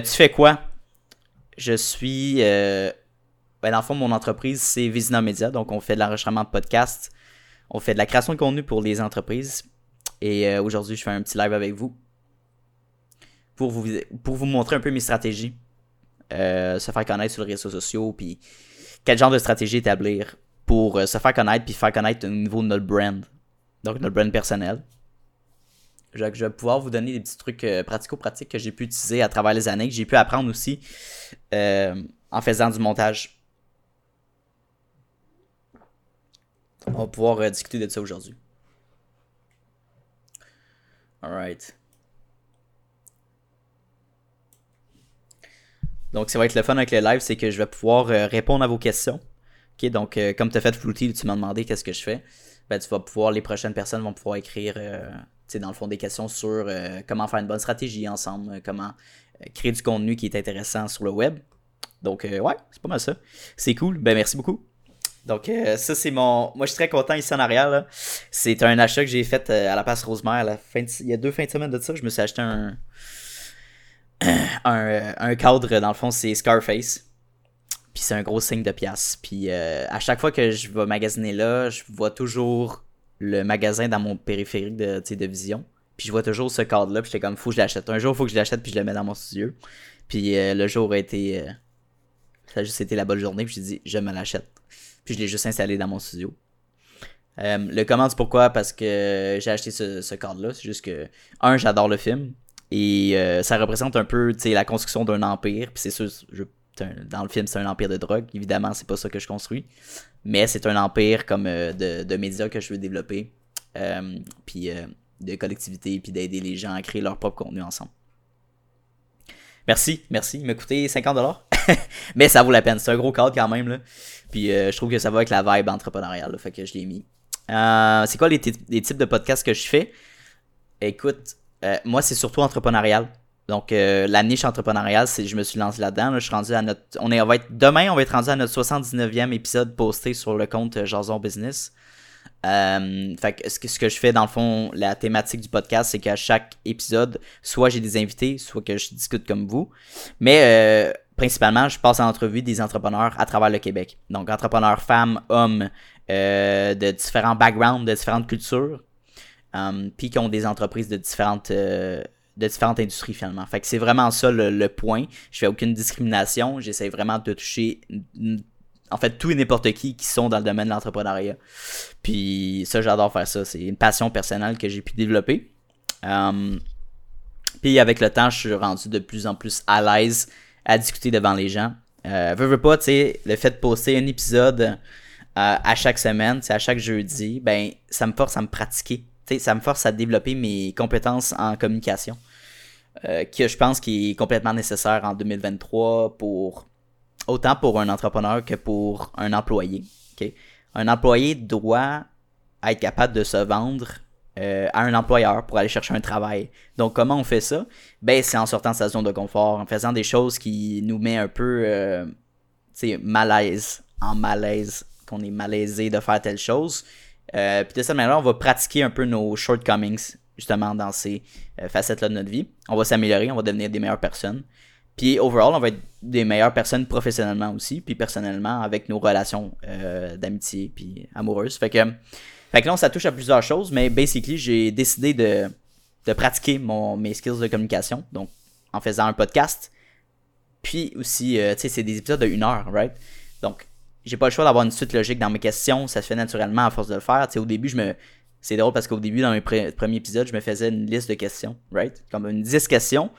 tu fais quoi? Je suis. Euh, ben dans le fond, mon entreprise, c'est Visina Media. Donc, on fait de l'enregistrement de podcasts. On fait de la création de contenu pour les entreprises. Et euh, aujourd'hui, je fais un petit live avec vous. Pour vous, pour vous montrer un peu mes stratégies. Euh, se faire connaître sur les réseaux sociaux. Puis, quel genre de stratégie établir pour euh, se faire connaître. Puis, faire connaître au niveau de notre brand. Donc, notre brand personnel. Je, vais pouvoir vous donner des petits trucs euh, pratico-pratiques que j'ai pu utiliser à travers les années, que j'ai pu apprendre aussi euh, en faisant du montage. On va pouvoir discuter de ça aujourd'hui. Alright. Donc, ça va être le fun avec le live, c'est que je vais pouvoir répondre à vos questions. Donc, euh, comme tu as fait Fluty, tu m'as demandé qu'est-ce que je fais. Ben, tu vas pouvoir, les prochaines personnes vont pouvoir écrire, euh, dans le fond, des questions sur euh, comment faire une bonne stratégie ensemble, comment créer du contenu qui est intéressant sur le web. Donc, ouais, c'est pas mal ça. C'est cool. Ben, merci beaucoup. Donc, ça, c'est mon. Moi, je suis très content ici en arrière. C'est un achat que j'ai fait à la place Rosemère. Il y a deux fins de semaine de ça, je me suis acheté un. un cadre, dans le fond, c'est Scarface. Puis c'est un gros signe de pièce. Puis euh, à chaque fois que je vais magasiner là, je vois toujours le magasin dans mon périphérique de, de vision. Puis je vois toujours ce cadre-là. Puis j'étais comme, faut que je l'achète. Un jour, faut que je l'achète. Puis je le mets dans mon studio. Puis euh, le jour a été. euh, ça a juste été la bonne journée. Puis j'ai dit, je me l'achète. Puis je l'ai juste installé dans mon studio. Le comment pourquoi? Parce que j'ai acheté ce, ce cadre-là. C'est juste que, un, j'adore le film. Et ça représente un peu la construction d'un empire. Puis c'est sûr, je- dans le film, c'est un empire de drogue. Évidemment, c'est pas ça que je construis. Mais c'est un empire comme euh, de, médias que je veux développer. Euh, puis euh, de collectivité. Puis d'aider les gens à créer leur propre contenu ensemble. Merci, merci. Il m'a coûté 50$. Mais ça vaut la peine. C'est un gros cadre quand même. Là. Puis je trouve que ça va avec la vibe entrepreneuriale. là. fait que je l'ai mis. C'est quoi les, les types de podcasts que je fais? Écoute, moi, c'est surtout entrepreneurial. Donc, euh, la niche entrepreneuriale, c'est, je me suis lancé là-dedans. là. je suis rendu à notre. On, est, va être, demain, on va être rendu à notre 79e épisode posté sur le compte euh, Jason Business. Euh, fait que ce, que ce que je fais, dans le fond, la thématique du podcast, c'est qu'à chaque épisode, soit j'ai des invités, soit que je discute comme vous. Mais principalement, je passe en entrevue des entrepreneurs à travers le Québec. Donc, entrepreneurs femmes, hommes, de différents backgrounds, de différentes cultures, puis qui ont des entreprises de différentes, de différentes industries finalement. Fait que c'est vraiment ça le, point. Je fais aucune discrimination. J'essaie vraiment de toucher, en fait, tout et n'importe qui qui sont dans le domaine de l'entrepreneuriat. Puis ça, j'adore faire ça. C'est une passion personnelle que j'ai pu développer. Um, puis avec le temps, je suis rendu de plus en plus à l'aise à discuter devant les gens. Euh, veux, veux pas, tu sais, le fait de poster un épisode euh, à chaque semaine, à chaque jeudi, ben, ça me force à me pratiquer. Tu sais, ça me force à développer mes compétences en communication. Euh, que je pense est complètement nécessaire en 2023 pour autant pour un entrepreneur que pour un employé. Un employé doit être capable de se vendre euh, à un employeur pour aller chercher un travail. Donc, comment on fait ça? Ben, c'est en sortant de sa zone de confort, en faisant des choses qui nous met un peu, euh, malaise, en malaise, qu'on est malaisé de faire telle chose. Euh, puis de cette manière-là, on va pratiquer un peu nos shortcomings, justement, dans ces euh, facettes-là de notre vie. On va s'améliorer, on va devenir des meilleures personnes. Puis, overall, on va être des meilleures personnes professionnellement aussi, puis personnellement, avec nos relations euh, d'amitié, puis amoureuses. Fait que, fait que là, ça touche à plusieurs choses, mais basically, j'ai décidé de, pratiquer mes skills de communication, donc en faisant un podcast. Puis aussi, euh, tu sais, c'est des épisodes de heure, right? Donc, j'ai pas le choix d'avoir une suite logique dans mes questions, ça se fait naturellement à force de le faire. Tu sais, au début, je me. C'est drôle parce qu'au début, dans mes pre- premiers épisodes, je me faisais une liste de questions, right? Comme une 10 questions.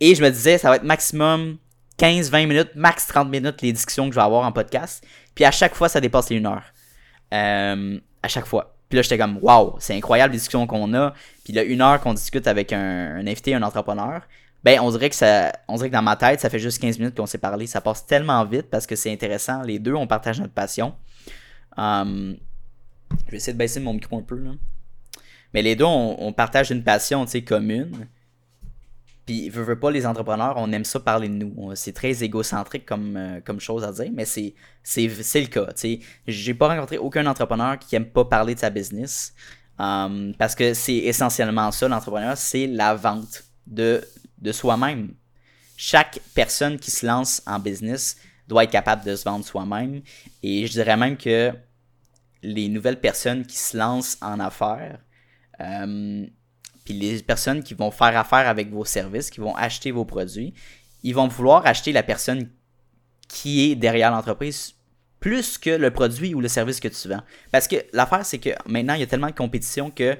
Et je me disais, ça va être maximum 15-20 minutes, max 30 minutes les discussions que je vais avoir en podcast. Puis à chaque fois, ça dépasse les une heure. Euh, à chaque fois. Puis là, j'étais comme, waouh, c'est incroyable les discussions qu'on a. Puis là, une heure qu'on discute avec un, invité, un entrepreneur, ben, on dirait que ça, on dirait que dans ma tête, ça fait juste 15 minutes qu'on s'est parlé. Ça passe tellement vite parce que c'est intéressant. Les deux, on partage notre passion. Um, je vais essayer de baisser mon micro un peu, là. Mais les deux, on, partage une passion, commune. Puis, veux, veux pas, les entrepreneurs, on aime ça parler de nous. C'est très égocentrique comme, euh, comme chose à dire, mais c'est, le cas. J'ai pas rencontré aucun entrepreneur qui aime pas parler de sa business. Um, parce que c'est essentiellement ça, l'entrepreneur, c'est la vente de, de soi-même. Chaque personne qui se lance en business doit être capable de se vendre soi-même. Et je dirais même que les nouvelles personnes qui se lancent en affaires, euh, puis les personnes qui vont faire affaire avec vos services, qui vont acheter vos produits, ils vont vouloir acheter la personne qui est derrière l'entreprise plus que le produit ou le service que tu vends. Parce que l'affaire, c'est que maintenant, il y a tellement de compétition que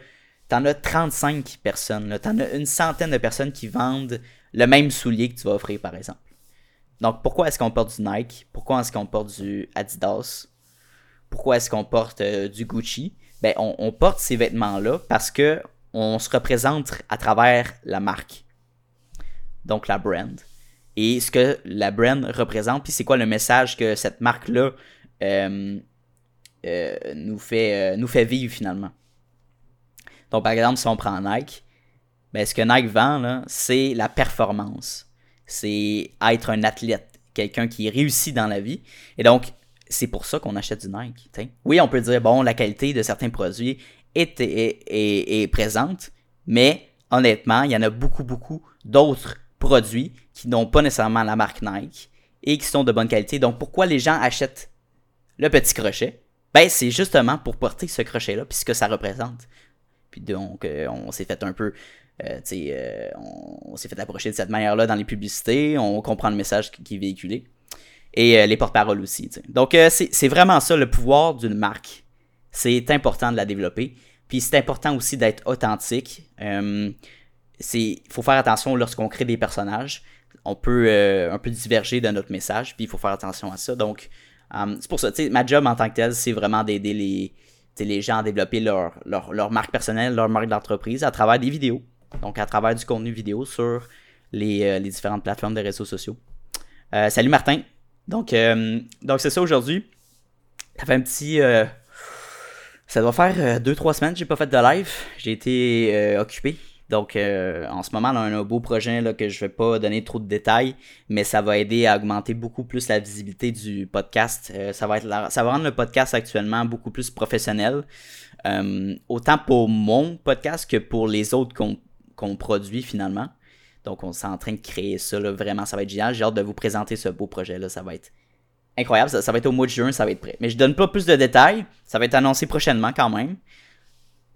tu en as 35 personnes. Tu en as une centaine de personnes qui vendent le même soulier que tu vas offrir, par exemple. Donc, pourquoi est-ce qu'on porte du Nike? Pourquoi est-ce qu'on porte du Adidas? Pourquoi est-ce qu'on porte euh, du Gucci? Ben, on, porte ces vêtements-là parce que on se représente à travers la marque. Donc, la brand. Et ce que la brand représente, puis c'est quoi le message que cette marque-là euh, euh, nous, fait, vivre finalement? Donc, par exemple, si on prend Nike, ben, ce que Nike vend, c'est la performance. C'est être un athlète, quelqu'un qui réussit dans la vie. Et donc, c'est pour ça qu'on achète du Nike. Oui, on peut dire, bon, la qualité de certains produits est, est, présente, mais honnêtement, il y en a beaucoup, beaucoup d'autres produits qui n'ont pas nécessairement la marque Nike et qui sont de bonne qualité. Donc, pourquoi les gens achètent le petit crochet? Ben, c'est justement pour porter ce crochet-là, puis ce que ça représente. Puis donc, euh, on s'est fait un peu, euh, euh, on, s'est fait approcher de cette manière-là dans les publicités, on comprend le message qui est véhiculé. Et euh, les porte-paroles aussi. Donc, euh, c'est vraiment ça, le pouvoir d'une marque. C'est important de la développer. Puis c'est important aussi d'être authentique. Euh, c'est faut faire attention lorsqu'on crée des personnages. On peut euh, un peu diverger de notre message, puis il faut faire attention à ça. Donc, euh, c'est pour ça, ma job en tant que tel, c'est vraiment d'aider les, les gens à développer leur, leur, leur marque personnelle, leur marque d'entreprise à travers des vidéos. Donc, à travers du contenu vidéo sur les, euh, les différentes plateformes de réseaux sociaux. Euh, salut Martin. Donc, euh, donc c'est ça aujourd'hui. Ça fait un petit. euh, ça doit faire 2-3 semaines que j'ai pas fait de live. J'ai été euh, occupé. Donc, euh, en ce moment, on a un beau projet là, que je vais pas donner trop de détails, mais ça va aider à augmenter beaucoup plus la visibilité du podcast. Euh, ça, va être ça va rendre le podcast actuellement beaucoup plus professionnel. Euh, autant pour mon podcast que pour les autres qu'on produit finalement. Donc, on s'est en train de créer ça. Là, vraiment, ça va être génial. J'ai hâte de vous présenter ce beau projet-là. Ça va être incroyable. Ça, va être au mois de juin, ça va être prêt. Mais je donne pas plus de détails. Ça va être annoncé prochainement quand même.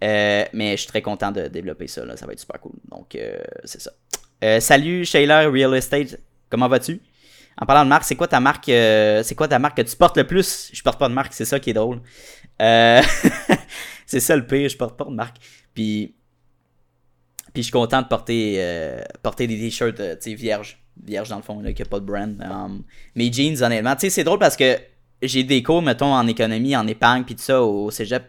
Euh, mais je suis très content de développer ça. Là. Ça va être super cool. Donc, euh, c'est ça. Euh, salut, Shayla Real Estate. Comment vas-tu? En parlant de marque, c'est quoi ta marque C'est quoi ta marque que tu portes le plus? Je porte pas de marque, c'est ça qui est drôle. C'est ça le pire, je porte pas de marque. Puis, puis je suis content de porter, euh, porter des t-shirts euh, tu sais, vierges. Vierges dans le fond, là, qui a pas de brand. Um, mes jeans, honnêtement, tu sais, c'est drôle parce que j'ai des cours, mettons, en économie, en épargne, puis tout ça au cégep.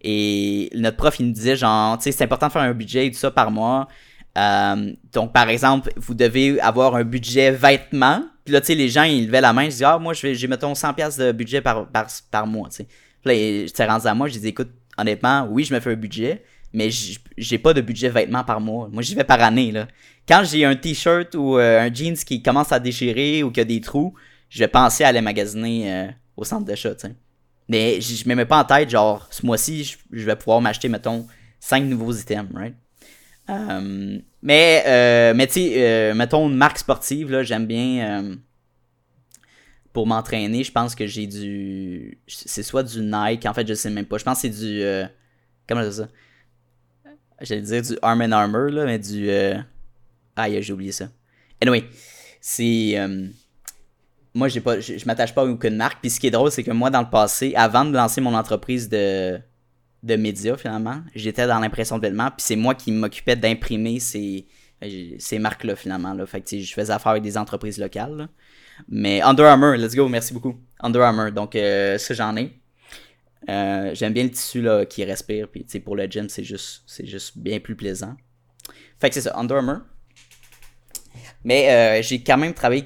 Et notre prof, il nous disait, genre, tu sais, c'est important de faire un budget et tout ça par mois. Euh, donc, par exemple, vous devez avoir un budget vêtements. Puis là, tu sais, les gens, ils levaient la main. Je dis, ah, moi, je vais- j'ai, mettons, 100$ piastres de budget par, par, par mois, tu sais. Puis là, rendu à moi, je dis, écoute, honnêtement, oui, je me fais un budget, mais j'ai pas de budget vêtements par mois. Moi, j'y vais par année, là. Quand j'ai un t-shirt ou euh, un jeans qui commence à déchirer ou qui a des trous, je vais penser à aller magasiner euh, au centre d'achat. Mais je me mets pas en tête, genre, ce mois-ci, je, vais pouvoir m'acheter, mettons, 5 nouveaux items, right? Euh, mais, euh, mais tu sais, mettons une marque sportive, là, j'aime bien. pour m'entraîner, je pense que j'ai du. C'est soit du Nike, en fait, je sais même pas. Je pense que c'est du. comment je ça? J'allais dire du Arm Armor, là, mais du. euh, Ah, j'ai oublié ça. Anyway, c'est. euh, moi, j'ai pas, je, m'attache pas à aucune marque. Puis ce qui est drôle, c'est que moi, dans le passé, avant de lancer mon entreprise de, de médias, finalement, j'étais dans l'impression de vêtements. Puis c'est moi qui m'occupais d'imprimer ces, ces marques-là, finalement. Là. Fait que je faisais affaire avec des entreprises locales. là. Mais Under Armour, let's go, merci beaucoup. Under Armour, donc euh, ça, j'en ai. Euh, J'aime bien le tissu là, qui respire. Puis pour le gym, c'est juste, juste bien plus plaisant. Fait que c'est ça, Under Armour. Mais euh, j'ai quand même travaillé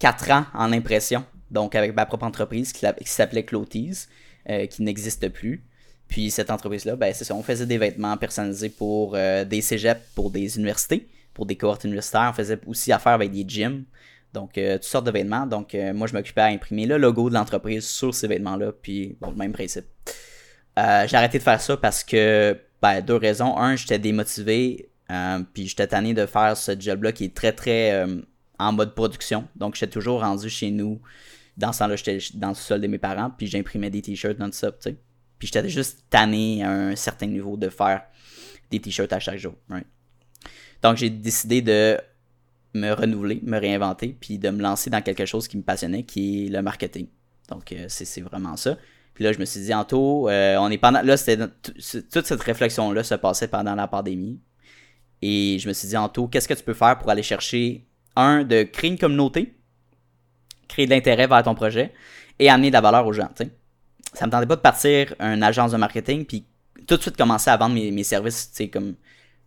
4 ans en impression, donc avec ma propre entreprise qui, la- qui s'appelait Cloties, euh, qui n'existe plus. Puis cette entreprise-là, ben, c'est ça, on faisait des vêtements personnalisés pour des cégeps, pour des universités, pour des cohortes universitaires. On faisait aussi affaire avec des gyms. Donc, euh, toutes sortes de vêtements. Donc, euh, moi, je m'occupais à imprimer le logo de l'entreprise sur ces vêtements-là. Puis, bon, le même principe. Euh, j'ai arrêté de faire ça parce que, ben, deux raisons. Un, j'étais démotivé. puis, j'étais tanné de faire ce job-là qui est très, très en mode production. Donc, j'étais toujours rendu chez nous. Dans ce temps-là, j'étais dans le sol de mes parents. Puis, j'imprimais des t-shirts non-stop, tu sais. Puis, j'étais juste tanné à un certain niveau de faire des t-shirts à chaque jour. Donc, j'ai décidé de me renouveler, me réinventer, puis de me lancer dans quelque chose qui me passionnait, qui est le marketing. Donc, euh, c'est vraiment ça. Puis là, je me suis dit, Anto, euh, on est pendant. Là, c'était toute cette réflexion-là se passait pendant la pandémie. Et je me suis dit, Anto, qu'est-ce que tu peux faire pour aller chercher, un, de créer une communauté, créer de l'intérêt vers ton projet et amener de la valeur aux gens, tu sais. Ça me tentait pas de partir une agence de marketing, puis tout de suite commencer à vendre mes, services, tu comme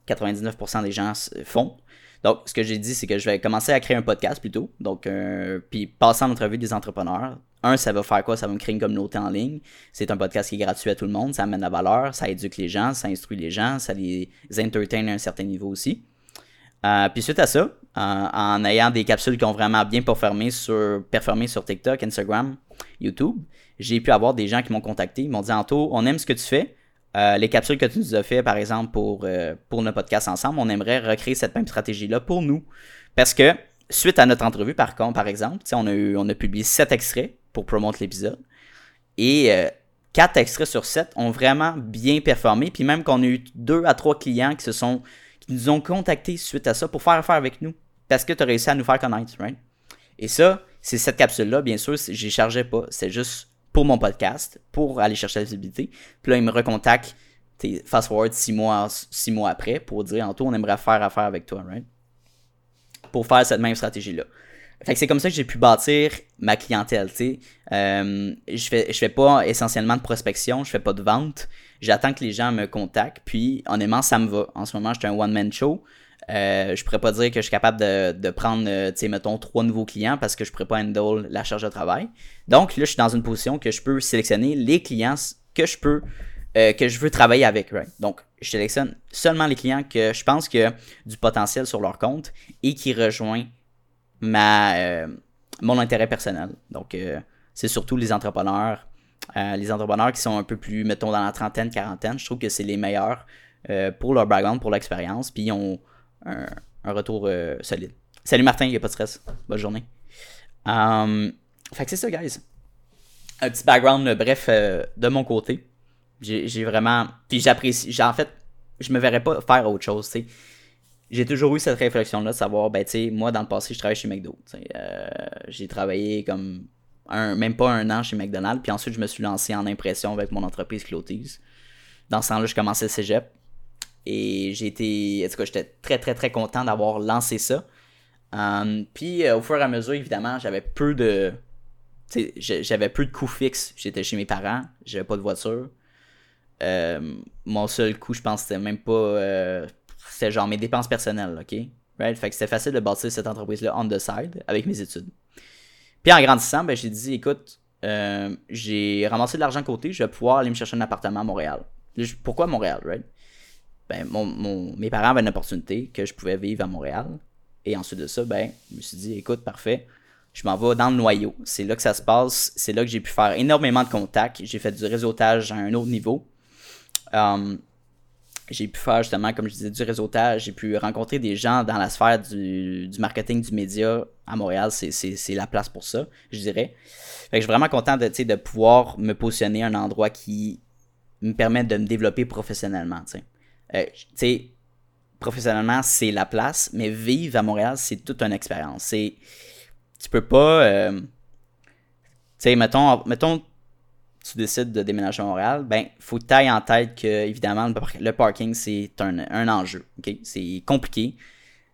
99% des gens font. Donc, ce que j'ai dit, c'est que je vais commencer à créer un podcast plutôt. Donc, euh, puis passer en entrevue des entrepreneurs. Un, ça va faire quoi? Ça va me créer une communauté en ligne. C'est un podcast qui est gratuit à tout le monde. Ça amène la valeur, ça éduque les gens, ça instruit les gens, ça les entertain à un certain niveau aussi. Euh, puis suite à ça, en ayant des capsules qui ont vraiment bien performé sur, performé sur TikTok, Instagram, YouTube, j'ai pu avoir des gens qui m'ont contacté. Ils m'ont dit Anto, on aime ce que tu fais. Euh, les capsules que tu nous as fait, par exemple, pour, euh, pour notre podcast ensemble, on aimerait recréer cette même stratégie-là pour nous. Parce que, suite à notre entrevue, par contre, par exemple, on a, on a publié 7 extraits pour promouvoir l'épisode. Et euh, 4 extraits sur 7 ont vraiment bien performé. Puis même qu'on a eu 2 à 3 clients qui se sont qui nous ont contactés suite à ça pour faire affaire avec nous. Parce que tu as réussi à nous faire connaître, right? Et ça, c'est cette capsule-là, bien sûr, j'y chargeais pas. C'est juste pour mon podcast, pour aller chercher la visibilité. Puis là, il me recontacte, fast forward six mois, six mois après, pour dire, en tout, on aimerait faire affaire avec toi, right? Pour faire cette même stratégie-là. Fait que c'est comme ça que j'ai pu bâtir ma clientèle, tu sais. Euh, je fais, je fais pas essentiellement de prospection, je fais pas de vente. J'attends que les gens me contactent, puis honnêtement, ça me va. En ce moment, j'étais un one-man show. Euh, je pourrais pas dire que je suis capable de, prendre, euh, tu sais, mettons, trois nouveaux clients parce que je pourrais pas handle la charge de travail. Donc là, je suis dans une position que je peux sélectionner les clients que je peux, euh, que je veux travailler avec. Right? Donc, je sélectionne seulement les clients que je pense que du potentiel sur leur compte et qui rejoint ma, mon intérêt personnel. Donc, c'est surtout les entrepreneurs, les entrepreneurs qui sont un peu plus, mettons, dans la trentaine, quarantaine. Je trouve que c'est les meilleurs pour leur background, pour l'expérience. Puis, ils ont un, retour euh, solide. Salut Martin, il n'y a pas de stress. Bonne journée. Um, fait que c'est ça, guys. Un petit background, bref, euh, de mon côté. J'ai vraiment. Puis j'apprécie. En fait, je me verrais pas faire autre chose, tu sais. J'ai toujours eu cette réflexion-là de savoir, ben, tu sais, moi, dans le passé, je travaillais chez McDo. Euh, j'ai travaillé comme un, même pas un an chez McDonald's. Puis ensuite, je me suis lancé en impression avec mon entreprise Cloties. Dans ce temps-là, je commençais le cégep. Et j'ai en tout cas, j'étais très, très, très content d'avoir lancé ça. Um, puis euh, au fur et à mesure, évidemment, j'avais peu de. J'avais peu de coûts fixes. J'étais chez mes parents, j'avais pas de voiture. Euh, mon seul coût, je pense, c'était même pas. Euh, c'était genre mes dépenses personnelles, ok? Right? Fait que c'était facile de bâtir cette entreprise-là on the side avec mes études. Puis en grandissant, ben, j'ai dit, écoute, j'ai ramassé de l'argent côté, je vais pouvoir aller me chercher un appartement à Montréal. Pourquoi Montréal, right? Ben, mon, mes parents avaient une opportunité que je pouvais vivre à Montréal. Et ensuite de ça, ben, je me suis dit, écoute, parfait, je m'en vais dans le noyau. C'est là que ça se passe. C'est là que j'ai pu faire énormément de contacts. J'ai fait du réseautage à un autre niveau. Um, j'ai pu faire justement, comme je disais, du réseautage. J'ai pu rencontrer des gens dans la sphère du, marketing, du média à Montréal. C'est la place pour ça, je dirais. Fait que je suis vraiment content de, de pouvoir me positionner à un endroit qui me permet de me développer professionnellement. Euh, tu sais, professionnellement, c'est la place, mais vivre à Montréal, c'est toute une expérience. C'est, tu peux pas, euh, tu sais, mettons, mettons, tu décides de déménager à Montréal, ben, faut que en tête que, évidemment, le parking, c'est un, enjeu, ok? C'est compliqué.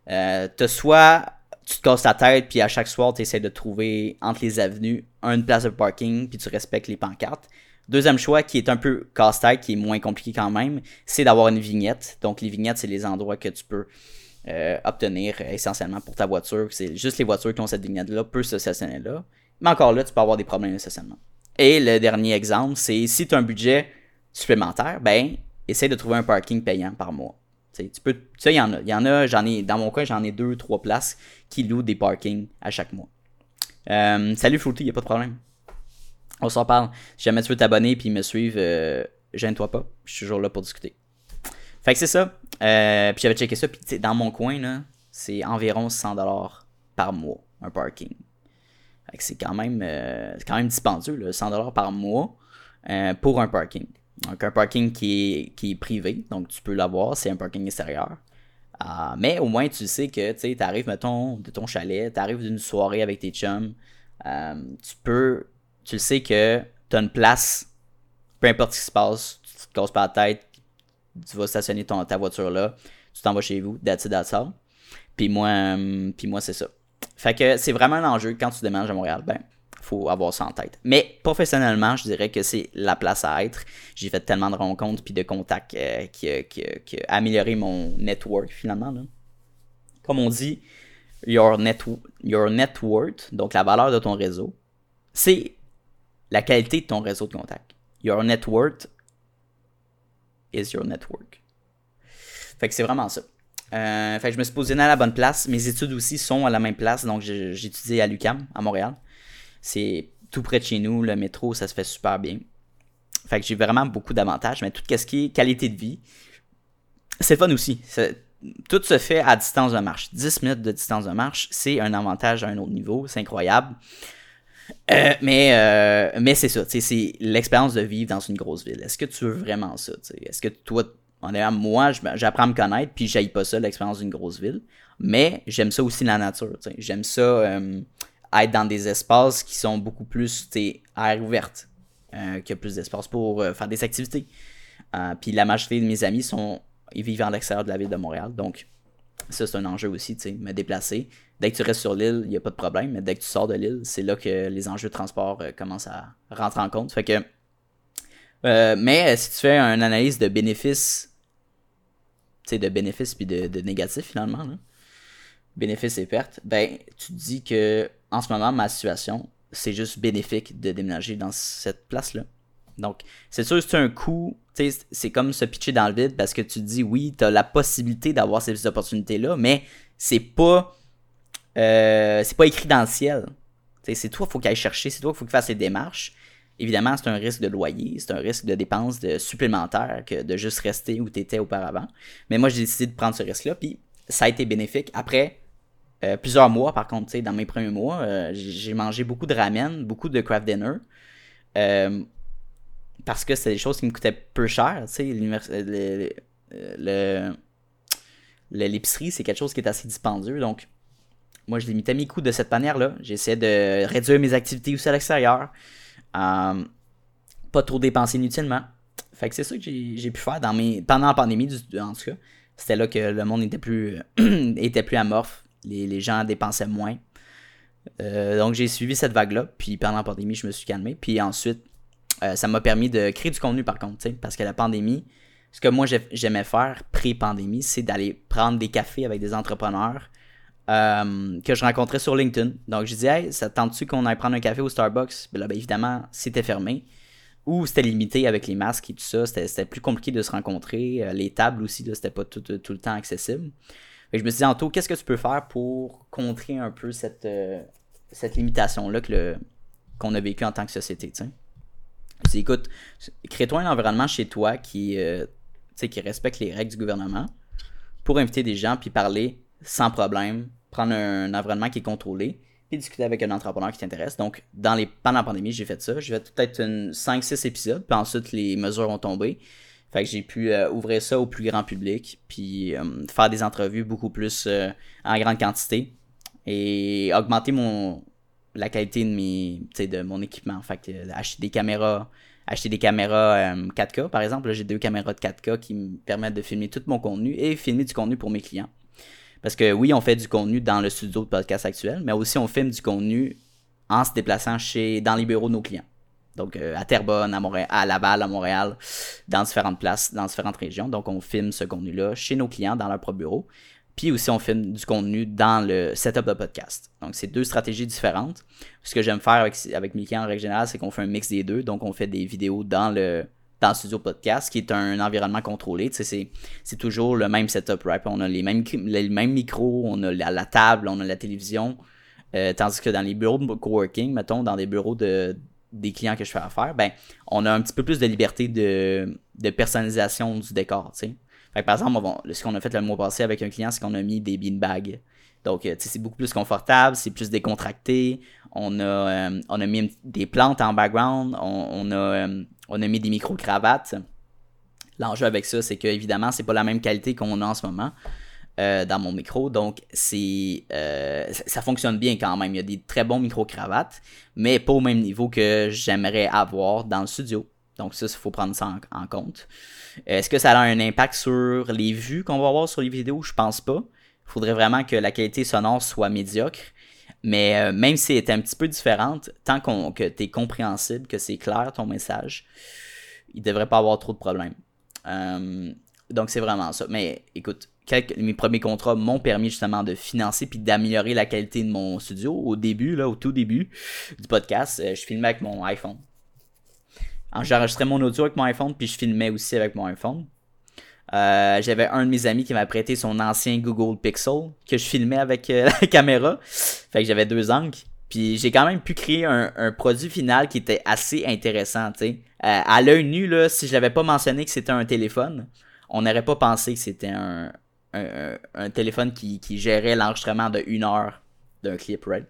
Euh, soit, tu te casses ta tête, puis à chaque soir, tu essaies de trouver entre les avenues une place de parking, puis tu respectes les pancartes. Deuxième choix qui est un peu casse-tête, qui est moins compliqué quand même, c'est d'avoir une vignette. Donc les vignettes, c'est les endroits que tu peux euh, obtenir essentiellement pour ta voiture. C'est juste les voitures qui ont cette vignette-là peuvent se stationner là. Mais encore là, tu peux avoir des problèmes essentiellement. Et le dernier exemple, c'est si tu as un budget supplémentaire, ben, essaie de trouver un parking payant par mois. Tu peux, il y en a. Il y en a, j'en ai, dans mon coin, j'en ai deux, trois places qui louent des parkings à chaque mois. Euh, salut Fruity, y a pas de problème. On s'en parle. Si jamais tu veux t'abonner puis me suivre, euh, gêne-toi pas. Je suis toujours là pour discuter. Fait que c'est ça. Euh, puis j'avais checké ça. Puis dans mon coin, là, c'est environ 100$ par mois, un parking. Fait que c'est quand même, c'est quand même dispendieux, là, 100$ par mois pour un parking. Donc, un parking qui est, privé, donc tu peux l'avoir, c'est un parking extérieur. Euh, mais au moins, tu sais que tu arrives, mettons, de ton chalet, tu arrives d'une soirée avec tes chums, euh, tu peux, tu sais que tu as une place, peu importe ce qui se passe, tu te casses pas la tête, tu vas stationner ta voiture là, tu t'en vas chez vous, that's it, that's Puis moi, euh, moi c'est ça. Fait que c'est vraiment un enjeu quand tu déménages à Montréal. Ben, faut avoir ça en tête. Mais professionnellement, je dirais que c'est la place à être. J'ai fait tellement de rencontres puis de contacts euh, qui, a amélioré mon network finalement. Comme on dit, your net, your net worth, donc la valeur de ton réseau, c'est la qualité de ton réseau de contacts. Your net worth is your network. Fait que c'est vraiment ça. Euh, fait que je me suis positionné à la bonne place. Mes études aussi sont à la même place. Donc, j'ai étudié à l'UCAM, à Montréal. C'est tout près de chez nous, le métro, ça se fait super bien. Fait que j'ai vraiment beaucoup d'avantages, mais tout ce qui est qualité de vie, c'est fun aussi. Tout se fait à distance de marche. 10 minutes de distance de marche, c'est un avantage à un autre niveau, c'est incroyable. Euh, mais euh, mais c'est ça, c'est l'expérience de vivre dans une grosse ville. Est-ce que tu veux vraiment ça? Est-ce que toi, en moi, j'apprends à me connaître, puis j'aille pas ça, l'expérience d'une grosse ville. Mais j'aime ça aussi la nature. J'aime ça. Euh, être dans des espaces qui sont beaucoup plus air ouverte, euh, qu'il y a plus d'espace pour faire des activités. Puis la majorité de mes amis sont ils vivent à l'extérieur de la ville de Montréal, donc ça c'est un enjeu aussi, tu sais, me déplacer. Dès que tu restes sur l'île, il n'y a pas de problème, mais dès que tu sors de l'île, c'est là que les enjeux de transport commencent à rentrer en compte. Fait que, mais si tu fais une analyse de bénéfices, tu sais, de bénéfices puis de, de négatifs finalement, là, bénéfices et pertes, ben, tu te dis que en ce moment, ma situation, c'est juste bénéfique de déménager dans cette place-là. Donc, c'est sûr, c'est un coup, c'est comme se pitcher dans le vide parce que tu te dis, oui, tu as la possibilité d'avoir ces opportunités-là, mais c'est pas, euh, c'est pas écrit dans le ciel. C'est toi qu'il faut qu'il aille chercher, c'est toi qu'il faut qu'il fasse les démarches. Évidemment, c'est un risque de loyer, c'est un risque de dépenses supplémentaires que de juste rester où tu étais auparavant. Mais moi, j'ai décidé de prendre ce risque-là, puis ça a été bénéfique. Après, euh, plusieurs mois, par contre, dans mes premiers mois, euh, j'ai mangé beaucoup de ramen, beaucoup de craft dinner. Euh, parce que c'est des choses qui me coûtaient peu cher. L'épicerie, c'est quelque chose qui est assez dispendieux. Donc, moi, je limitais mes coûts de cette manière-là. J'essayais de réduire mes activités aussi à l'extérieur. pas trop dépenser inutilement. Fait que c'est ça que j'ai pu faire pendant la pandémie, en tout cas. C'était là que le monde était plus, était plus amorphe les, gens dépensaient moins. Euh, donc j'ai suivi cette vague-là, puis pendant la pandémie, je me suis calmé. Puis ensuite, euh, ça m'a permis de créer du contenu par contre, parce que la pandémie, ce que moi j'aimais faire pré-pandémie, c'est d'aller prendre des cafés avec des entrepreneurs euh, que je rencontrais sur LinkedIn. Donc je disais, hey, ça tente-tu qu'on aille prendre un café au Starbucks? Ben là, ben, évidemment, c'était fermé. Ou c'était limité avec les masques et tout ça, c'était plus compliqué de se rencontrer. les tables aussi, c'était pas tout, le temps accessible je me suis dit, Anto, qu'est-ce que tu peux faire pour contrer un peu cette, euh, cette limitation-là qu'on a vécu en tant que société, tu Écoute, crée-toi un environnement chez toi qui, euh, qui respecte les règles du gouvernement pour inviter des gens puis parler sans problème, prendre un, environnement qui est contrôlé puis discuter avec un entrepreneur qui t'intéresse. Donc, dans les, pendant la pandémie, j'ai fait ça. J'ai fait peut-être 5-6 épisodes, puis ensuite les mesures ont tombé. Fait que j'ai pu euh, ouvrir ça au plus grand public, puis euh, faire des entrevues beaucoup plus en grande quantité et augmenter mon la qualité de mes de mon équipement. Fait que acheter des caméras, acheter des caméras 4K par exemple, j'ai deux caméras de 4K qui me permettent de filmer tout mon contenu et filmer du contenu pour mes clients. Parce que oui, on fait du contenu dans le studio de podcast actuel, mais aussi on filme du contenu en se déplaçant chez dans les bureaux de nos clients. Donc euh, à Terrebonne, à, Montréal, à Laval, à Montréal, dans différentes places, dans différentes régions. Donc on filme ce contenu-là chez nos clients dans leur propre bureau. Puis aussi, on filme du contenu dans le setup de podcast. Donc, c'est deux stratégies différentes. Ce que j'aime faire avec, avec mes clients en règle générale, c'est qu'on fait un mix des deux. Donc, on fait des vidéos dans le dans le studio podcast, qui est un environnement contrôlé. C'est, c'est toujours le même setup, right? On a les mêmes, les mêmes micros, on a la, table, on a la télévision. Euh, tandis que dans les bureaux de coworking, mettons, dans des bureaux de, des clients que je fais affaire, ben, on a un petit peu plus de liberté de, de personnalisation du décor, tu sais. Par exemple, ce qu'on a fait le mois passé avec un client, c'est qu'on a mis des beanbags. Donc, euh, c'est beaucoup plus confortable, c'est plus décontracté. On a, euh, mis des plantes en background, on, a, euh, on a mis des micro-cravates. L'enjeu avec ça, c'est que évidemment, c'est pas la même qualité qu'on a en ce moment dans mon micro. Donc, c'est ça fonctionne bien quand même. Il y a des très bons micro-cravates, mais pas au même niveau que j'aimerais avoir dans le studio. Donc, ça, il faut prendre ça en compte. Est-ce que ça a un impact sur les vues qu'on va avoir sur les vidéos? Je pense pas. Il faudrait vraiment que la qualité sonore soit médiocre. Mais euh, même si elle est un petit peu différente, tant que tu compréhensible, que c'est clair ton message, il devrait pas avoir trop de problèmes. Euh, donc c'est vraiment ça. Mais écoute, mes premiers contrats m'ont permis justement de financer puis d'améliorer la qualité de mon studio. Au début, là, au tout début du podcast, euh, je filmais avec mon iPhone. J'enregistrais mon audio avec mon iPhone puis je filmais aussi avec mon iPhone. Euh, j'avais un de mes amis qui m'a prêté son ancien Google Pixel que je filmais avec euh, la caméra. Fait que j'avais deux angles. Puis j'ai quand même pu créer un, produit final qui était assez intéressant, tu sais. Euh, à l'œil nu, là, si je l'avais pas mentionné que c'était un téléphone, on n'aurait pas pensé que c'était un, un, téléphone qui, qui gérait l'enregistrement de une heure d'un clip, right?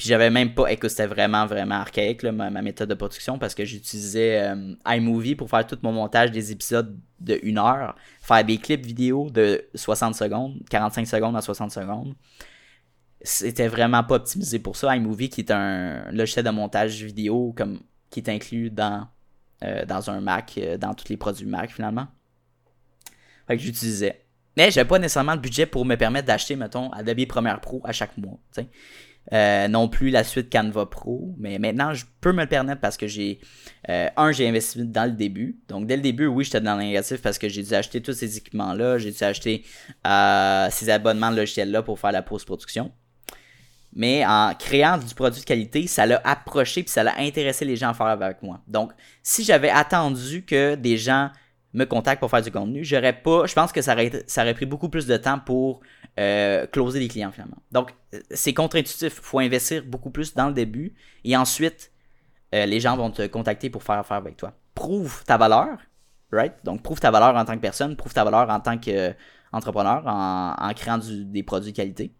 Puis j'avais même pas, écoute, c'était vraiment, vraiment archaïque, ma, méthode de production, parce que j'utilisais euh, iMovie pour faire tout mon montage des épisodes de 1 heure, faire des clips vidéo de 60 secondes, 45 secondes à 60 secondes. C'était vraiment pas optimisé pour ça. iMovie, qui est un logiciel de montage vidéo comme, qui est inclus dans, euh, dans un Mac, euh, dans tous les produits Mac finalement. Fait que j'utilisais. Mais j'avais pas nécessairement le budget pour me permettre d'acheter, mettons, Adobe Premiere Pro à chaque mois. Euh, non plus la suite Canva Pro, mais maintenant je peux me le permettre parce que j'ai euh, un j'ai investi dans le début. Donc dès le début, oui, j'étais dans le négatif parce que j'ai dû acheter tous ces équipements là, j'ai dû acheter euh, ces abonnements de logiciels là pour faire la post-production. Mais en créant du produit de qualité, ça l'a approché puis ça l'a intéressé les gens à faire avec moi. Donc si j'avais attendu que des gens me contactent pour faire du contenu, j'aurais pas, je pense que ça aurait, pris beaucoup plus de temps pour euh, closer les clients finalement. Donc, c'est contre-intuitif. Il faut investir beaucoup plus dans le début et ensuite, euh, les gens vont te contacter pour faire affaire avec toi. Prouve ta valeur, right? Donc, prouve ta valeur en tant que personne, prouve ta valeur en tant qu'entrepreneur en, en, créant des produits de qualité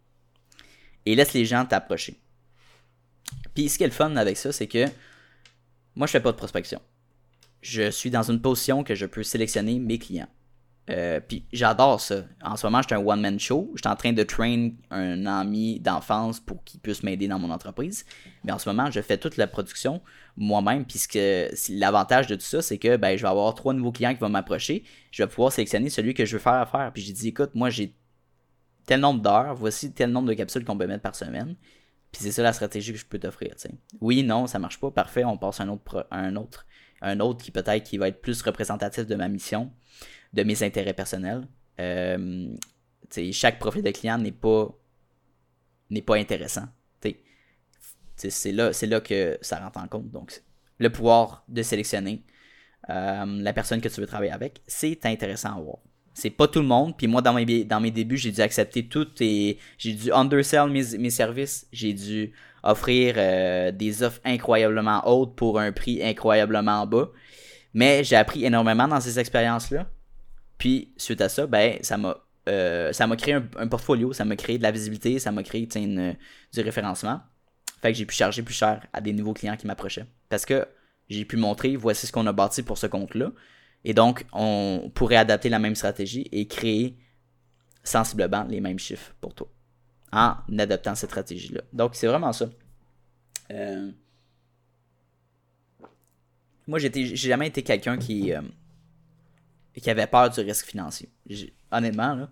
et laisse les gens t'approcher. Puis, ce qui est le fun avec ça, c'est que moi, je fais pas de prospection. Je suis dans une position que je peux sélectionner mes clients. Euh, puis j'adore ça. En ce moment, je suis un one-man show. Je suis en train de train un ami d'enfance pour qu'il puisse m'aider dans mon entreprise. Mais en ce moment, je fais toute la production moi-même, puisque l'avantage de tout ça, c'est que ben, je vais avoir trois nouveaux clients qui vont m'approcher. Je vais pouvoir sélectionner celui que je veux faire affaire. Puis j'ai dit, écoute, moi j'ai tel nombre d'heures, voici tel nombre de capsules qu'on peut mettre par semaine. Puis c'est ça la stratégie que je peux t'offrir. Oui, non, ça marche pas, parfait, on passe à un autre, un autre, un autre qui peut-être qui va être plus représentatif de ma mission de mes intérêts personnels. Euh, chaque profil de client n'est pas n'est pas intéressant. C'est là, que ça rentre en compte. Donc, le pouvoir de sélectionner euh, la personne que tu veux travailler avec, c'est intéressant à voir. C'est pas tout le monde. Puis moi, dans mes, dans mes débuts, j'ai dû accepter tout et j'ai dû undersell mes, mes services. J'ai dû offrir euh, des offres incroyablement hautes pour un prix incroyablement bas. Mais j'ai appris énormément dans ces expériences-là. Puis, suite à ça, ben, ça m'a euh, ça m'a créé un, portfolio, ça m'a créé de la visibilité, ça m'a créé du référencement. Fait que j'ai pu charger plus cher à des nouveaux clients qui m'approchaient. Parce que j'ai pu montrer, voici ce qu'on a bâti pour ce compte-là. Et donc, on pourrait adapter la même stratégie et créer sensiblement les mêmes chiffres pour toi en adoptant cette stratégie-là. Donc, c'est vraiment ça. Euh, moi, j'ai jamais été quelqu'un qui, euh, qui avait peur du risque financier. Honnêtement, là.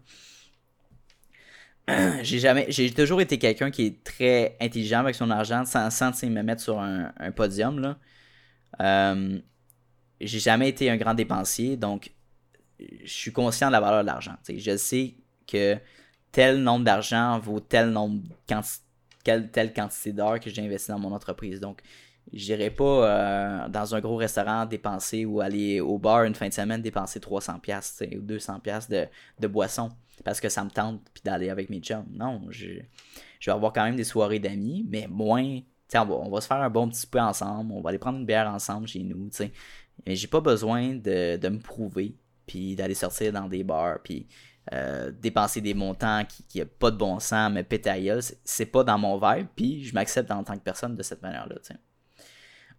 J'ai jamais, j'ai toujours été quelqu'un qui est très intelligent avec son argent sans, sans me mettre sur un, podium là. Euh, j'ai jamais été un grand dépensier, donc je suis conscient de la valeur de l'argent. Je sais que tel nombre d'argent vaut tel nombre quanti telle, quantité d'heures que j'ai investi dans mon entreprise. Donc, J'irai pas euh, dans un gros restaurant dépenser ou aller au bar une fin de semaine dépenser 300 pièces ou 200 pièces de, de boisson parce que ça me tente puis d'aller avec mes chums. Non, je, vais avoir quand même des soirées d'amis, mais moins. On va, on va se faire un bon petit peu ensemble, on va aller prendre une bière ensemble chez nous. sais. Mais j'ai pas besoin de, de me prouver puis d'aller sortir dans des bars puis euh, dépenser des montants qui, a pas de bon sens, péter à c'est pas dans mon vibe, puis je m'accepte en tant que personne de cette manière-là.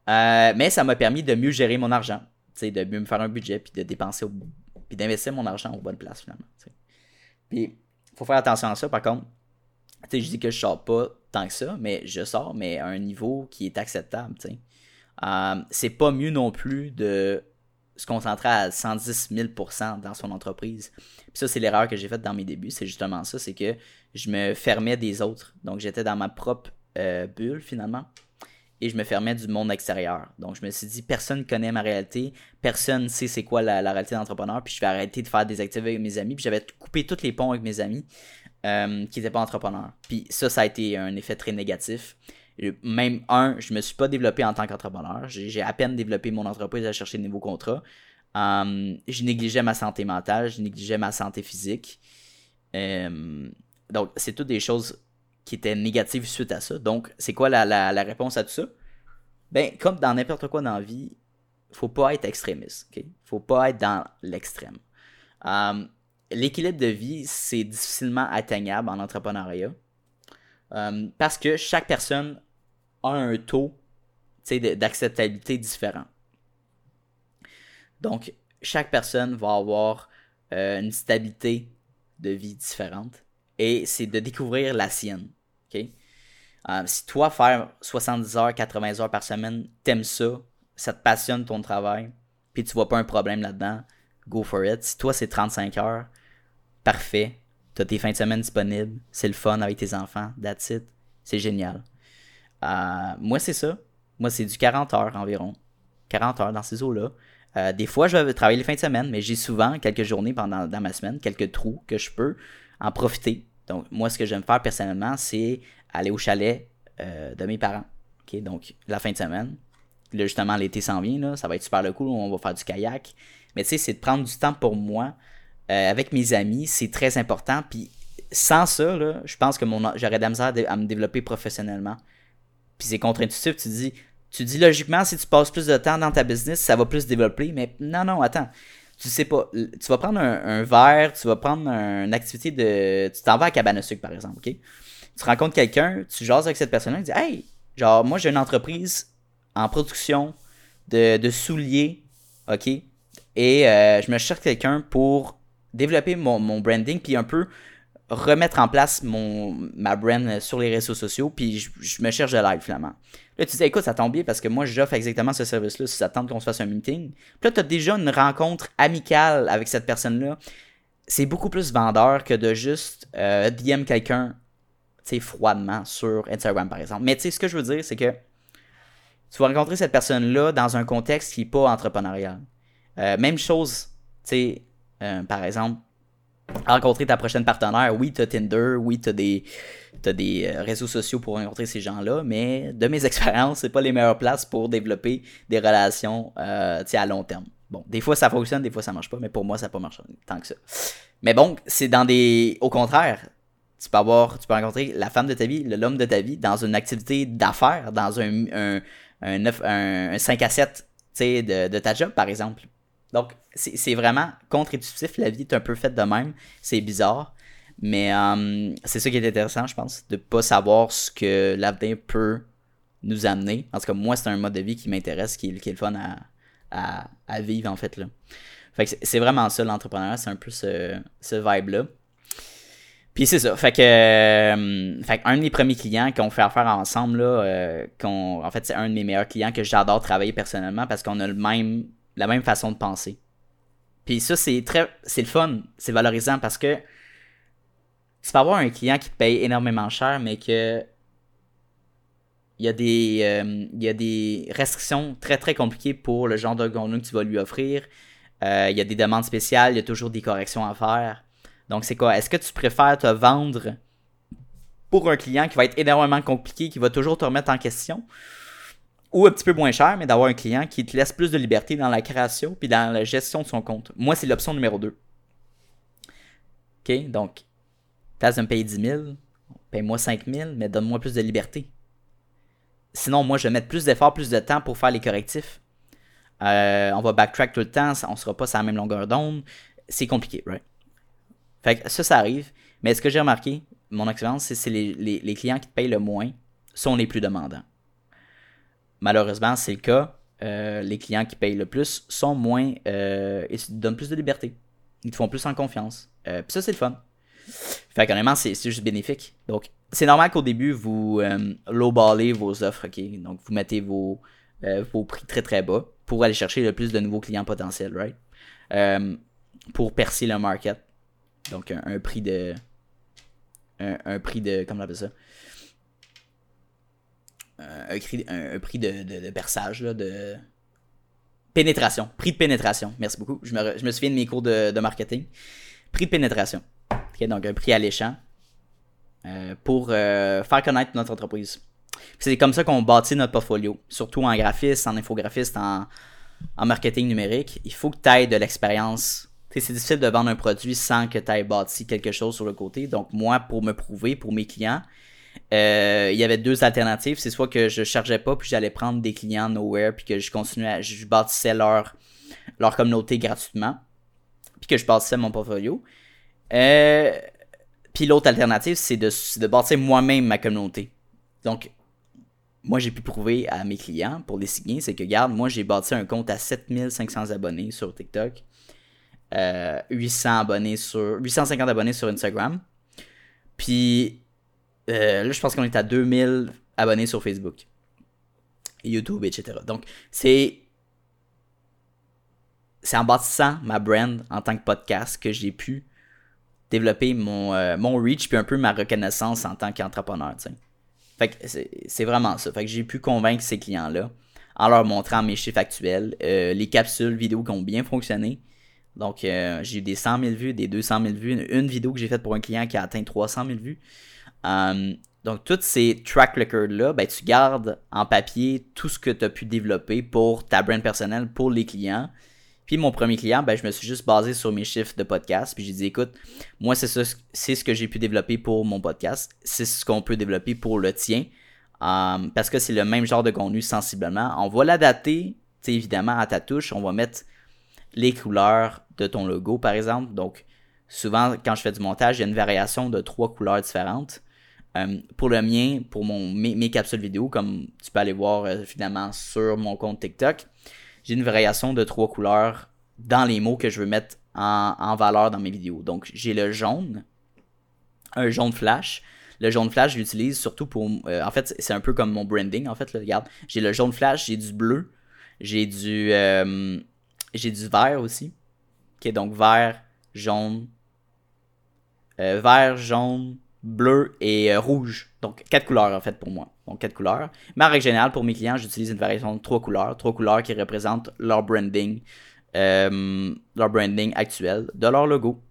Euh, mais ça m'a permis de mieux gérer mon argent, de mieux me faire un budget, puis de dépenser, puis d'investir mon argent aux bonnes places finalement. Puis, faut faire attention à ça, par contre. je dis que je sors pas tant que ça, mais je sors, mais à un niveau qui est acceptable. Euh, c'est pas mieux non plus de se concentrer à 110 000% dans son entreprise. Puis ça, c'est l'erreur que j'ai faite dans mes débuts. C'est justement ça, c'est que je me fermais des autres. Donc, j'étais dans ma propre euh, bulle, finalement. Et je me fermais du monde extérieur. Donc, je me suis dit, personne connaît ma réalité. Personne sait c'est quoi la, réalité d'entrepreneur. Puis, je vais arrêter de faire des activités avec mes amis. Puis, j'avais coupé tous les ponts avec mes amis euh, qui n'étaient pas entrepreneurs. Puis, ça, ça a été un effet très négatif même un, je me suis pas développé en tant qu'entrepreneur. J'ai à peine développé mon entreprise à chercher de nouveaux contrats. Um, je négligeais ma santé mentale, je négligeais ma santé physique. Um, donc, c'est toutes des choses qui étaient négatives suite à ça. Donc, c'est quoi la, la, réponse à tout ça? Ben, comme dans n'importe quoi dans la vie, faut pas être extrémiste. ok? Faut pas être dans l'extrême. Um, l'équilibre de vie, c'est difficilement atteignable en entrepreneuriat. parce que chaque personne a un taux d'acceptabilité différent. Donc, chaque personne va avoir euh, une stabilité de vie différente et c'est de découvrir la sienne. Euh, si toi, faire 70 heures, 80 heures par semaine, t'aimes ça, ça te passionne ton travail, puis tu vois pas un problème là-dedans, go for it. Si toi, c'est 35 heures, parfait. Tu as tes fins de semaine disponibles, c'est le fun avec tes enfants, that's it. C'est génial. Euh, moi, c'est ça. Moi, c'est du 40 heures environ. 40 heures dans ces eaux-là. Euh, des fois, je vais travailler les fins de semaine, mais j'ai souvent quelques journées pendant dans ma semaine, quelques trous que je peux en profiter. Donc, moi, ce que j'aime faire personnellement, c'est aller au chalet euh, de mes parents. donc, la fin de semaine. Là, justement, l'été s'en vient, là, ça va être super le cool, on va faire du kayak. Mais tu sais, c'est de prendre du temps pour moi avec mes amis, c'est très important. Puis sans ça, je pense que j'aurais de la misère à me développer professionnellement. Puis c'est contre-intuitif, tu dis, tu dis logiquement, si tu passes plus de temps dans ta business, ça va plus développer, mais non, non, attends. Tu sais pas, tu vas prendre un, verre, tu vas prendre une activité de. Tu t'en vas à cabane à sucre, par exemple, OK? Tu rencontres quelqu'un, tu jases avec cette personne-là, tu dis Hey, genre, moi j'ai une entreprise en production de, souliers, OK? Et euh, je me cherche quelqu'un pour développer mon, mon branding, puis un peu remettre en place mon, ma brand sur les réseaux sociaux, puis je, me cherche de l'aide finalement. Là, tu dis, écoute, ça tombe bien parce que moi, j'offre exactement ce service-là si ça qu'on se fasse un meeting. Puis là, tu as déjà une rencontre amicale avec cette personne-là. C'est beaucoup plus vendeur que de juste euh, DM quelqu'un, tu sais, froidement sur Instagram, par exemple. Mais tu sais, ce que je veux dire, c'est que tu vas rencontrer cette personne-là dans un contexte qui n'est pas entrepreneurial. Euh, même chose, tu sais, euh, par exemple, rencontrer ta prochaine partenaire. Oui, tu as Tinder, oui, tu as des, des euh, réseaux sociaux pour rencontrer ces gens-là, mais de mes expériences, c'est pas les meilleures places pour développer des relations euh, à long terme. Bon, des fois ça fonctionne, des fois ça marche pas, mais pour moi ça n'a pas tant que ça. Mais bon, c'est dans des. Au contraire, tu peux avoir, tu peux rencontrer la femme de ta vie, l'homme de ta vie, dans une activité d'affaires, dans un, un, un, 5 à 7 de, de ta job, par exemple. Donc, c'est vraiment contre-intuitif. La vie est un peu faite de même. C'est bizarre. Mais euh, c'est ça qui est intéressant, je pense, de pas savoir ce que l'avenir peut nous amener. En tout cas, moi, c'est un mode de vie qui m'intéresse, qui, est le fun à, vivre, en fait. Là. Fait que c'est vraiment ça, l'entrepreneuriat, c'est un peu ce, vibe-là. Puis c'est ça. Fait que, euh, un de mes premiers clients qu'on fait affaire ensemble, là, euh, en fait, c'est un de mes meilleurs clients que j'adore travailler personnellement parce qu'on a le même la même façon de penser. Puis ça, c'est très. C'est le fun, c'est valorisant parce que tu peux avoir un client qui te paye énormément cher, mais que il y, a des, euh, des restrictions très très compliquées pour le genre de contenu que tu vas lui offrir. Euh, il y a des demandes spéciales, il y a toujours des corrections à faire. Donc c'est quoi? Est-ce que tu préfères te vendre pour un client qui va être énormément compliqué, qui va toujours te remettre en question? Ou un petit peu moins cher, mais d'avoir un client qui te laisse plus de liberté dans la création puis dans la gestion de son compte. Moi, c'est l'option numéro 2. OK? Donc, de me payer 10 000, paye-moi 5 000, mais donne-moi plus de liberté. Sinon, moi, je vais mettre plus d'efforts, plus de temps pour faire les correctifs. Euh, on va backtrack tout le temps, on sera pas sur la même longueur d'onde. C'est compliqué, right? Fait que ça, ça arrive. Mais ce que j'ai remarqué, mon expérience, c'est que les, les, clients qui te payent le moins sont les plus demandants. Malheureusement, c'est le cas. Euh, les clients qui payent le plus sont moins. Euh, ils te donnent plus de liberté. Ils te font plus en confiance. Euh, Puis ça, c'est le fun. Fait qu'honnêtement, c'est juste bénéfique. Donc, c'est normal qu'au début, vous euh, lowballez vos offres, ok? Donc, vous mettez vos, prix très très bas pour aller chercher le plus de nouveaux clients potentiels, right? Pour percer le market. Donc, un, prix de. Un, prix de. Comment on appelle ça? Un, prix, prix de, de, perçage, là, de. Pénétration. Prix de pénétration. Merci beaucoup. Je me, je me souviens de mes cours de, de marketing. Prix de pénétration. donc, un prix alléchant euh, pour euh, faire connaître notre entreprise. C'est comme ça qu'on bâtit notre portfolio, surtout en graphiste, en infographiste, en, marketing numérique. Il faut que tu aies de l'expérience. C'est difficile de vendre un produit sans que tu aies bâti quelque chose sur le côté. Donc, moi, pour me prouver, pour mes clients, euh, il y avait deux alternatives. C'est soit que je chargeais pas, puis j'allais prendre des clients nowhere, puis que je continuais, je bâtissais leur, leur communauté gratuitement, puis que je bâtissais mon portfolio. Euh, puis l'autre alternative, c'est de, de bâtir moi-même ma communauté. Donc, moi, j'ai pu prouver à mes clients pour les signer, c'est que, regarde, moi, j'ai bâti un compte à 7500 abonnés sur TikTok, 800 euh, abonnés sur, 850 abonnés sur Instagram. Puis euh, là, je pense qu'on est à 2000 abonnés sur Facebook, YouTube, etc. Donc, c'est c'est en bâtissant ma brand en tant que podcast que j'ai pu développer mon, euh, mon reach puis un peu ma reconnaissance en tant qu'entrepreneur. Fait que c'est vraiment ça. Fait que j'ai pu convaincre ces clients-là en leur montrant mes chiffres actuels, euh, les capsules vidéo qui ont bien fonctionné. Donc, j'ai eu des 100 000 vues, des 200 000 vues. Une, vidéo que j'ai faite pour un client qui a atteint 300 000 vues. Donc, tous ces track records-là, ben, tu gardes en papier tout ce que tu as pu développer pour ta brand personnelle, pour les clients. Puis mon premier client, ben, je me suis juste basé sur mes chiffres de podcast. Puis j'ai dit, écoute, moi, c'est ça, ce que j'ai pu développer pour mon podcast. C'est ce qu'on peut développer pour le tien. Um, parce que c'est le même genre de contenu sensiblement. On va l'adapter, évidemment, à ta touche. On va mettre les couleurs de ton logo, par exemple. Donc, souvent, quand je fais du montage, il y a une variation de trois couleurs différentes. Um, pour le mien, pour mon, mes, capsules vidéo, comme tu peux aller voir euh, finalement sur mon compte TikTok, j'ai une variation de trois couleurs dans les mots que je veux mettre en, valeur dans mes vidéos. Donc, j'ai le jaune, un jaune flash. Le jaune flash, je l'utilise surtout pour. Euh, en fait, c'est un peu comme mon branding. En fait, regarde. J'ai le jaune flash, j'ai du bleu, j'ai du. Euh, j'ai du vert aussi. Ok, donc vert, jaune. Euh, vert, jaune, bleu et rouge. Donc, quatre couleurs en fait pour moi donc quatre couleurs. Mais en règle générale, pour mes clients, j'utilise une variation de trois couleurs, trois couleurs qui représentent leur branding, euh, leur branding actuel de leur logo.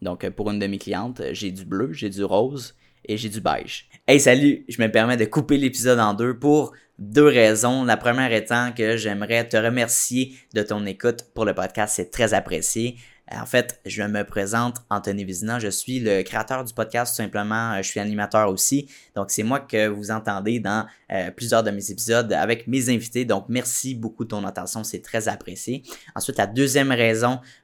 Donc pour une de mes clientes, j'ai du bleu, j'ai du rose et j'ai du beige. Hey salut, je me permets de couper l'épisode en deux pour deux raisons. La première étant que j'aimerais te remercier de ton écoute pour le podcast, c'est très apprécié. En fait, je me présente Anthony Vizina, je suis le créateur du podcast, tout simplement, je suis animateur aussi. Donc, c'est moi que vous entendez dans euh, plusieurs de mes épisodes avec mes invités. Donc, merci beaucoup de ton attention, c'est très apprécié. Ensuite, la deuxième raison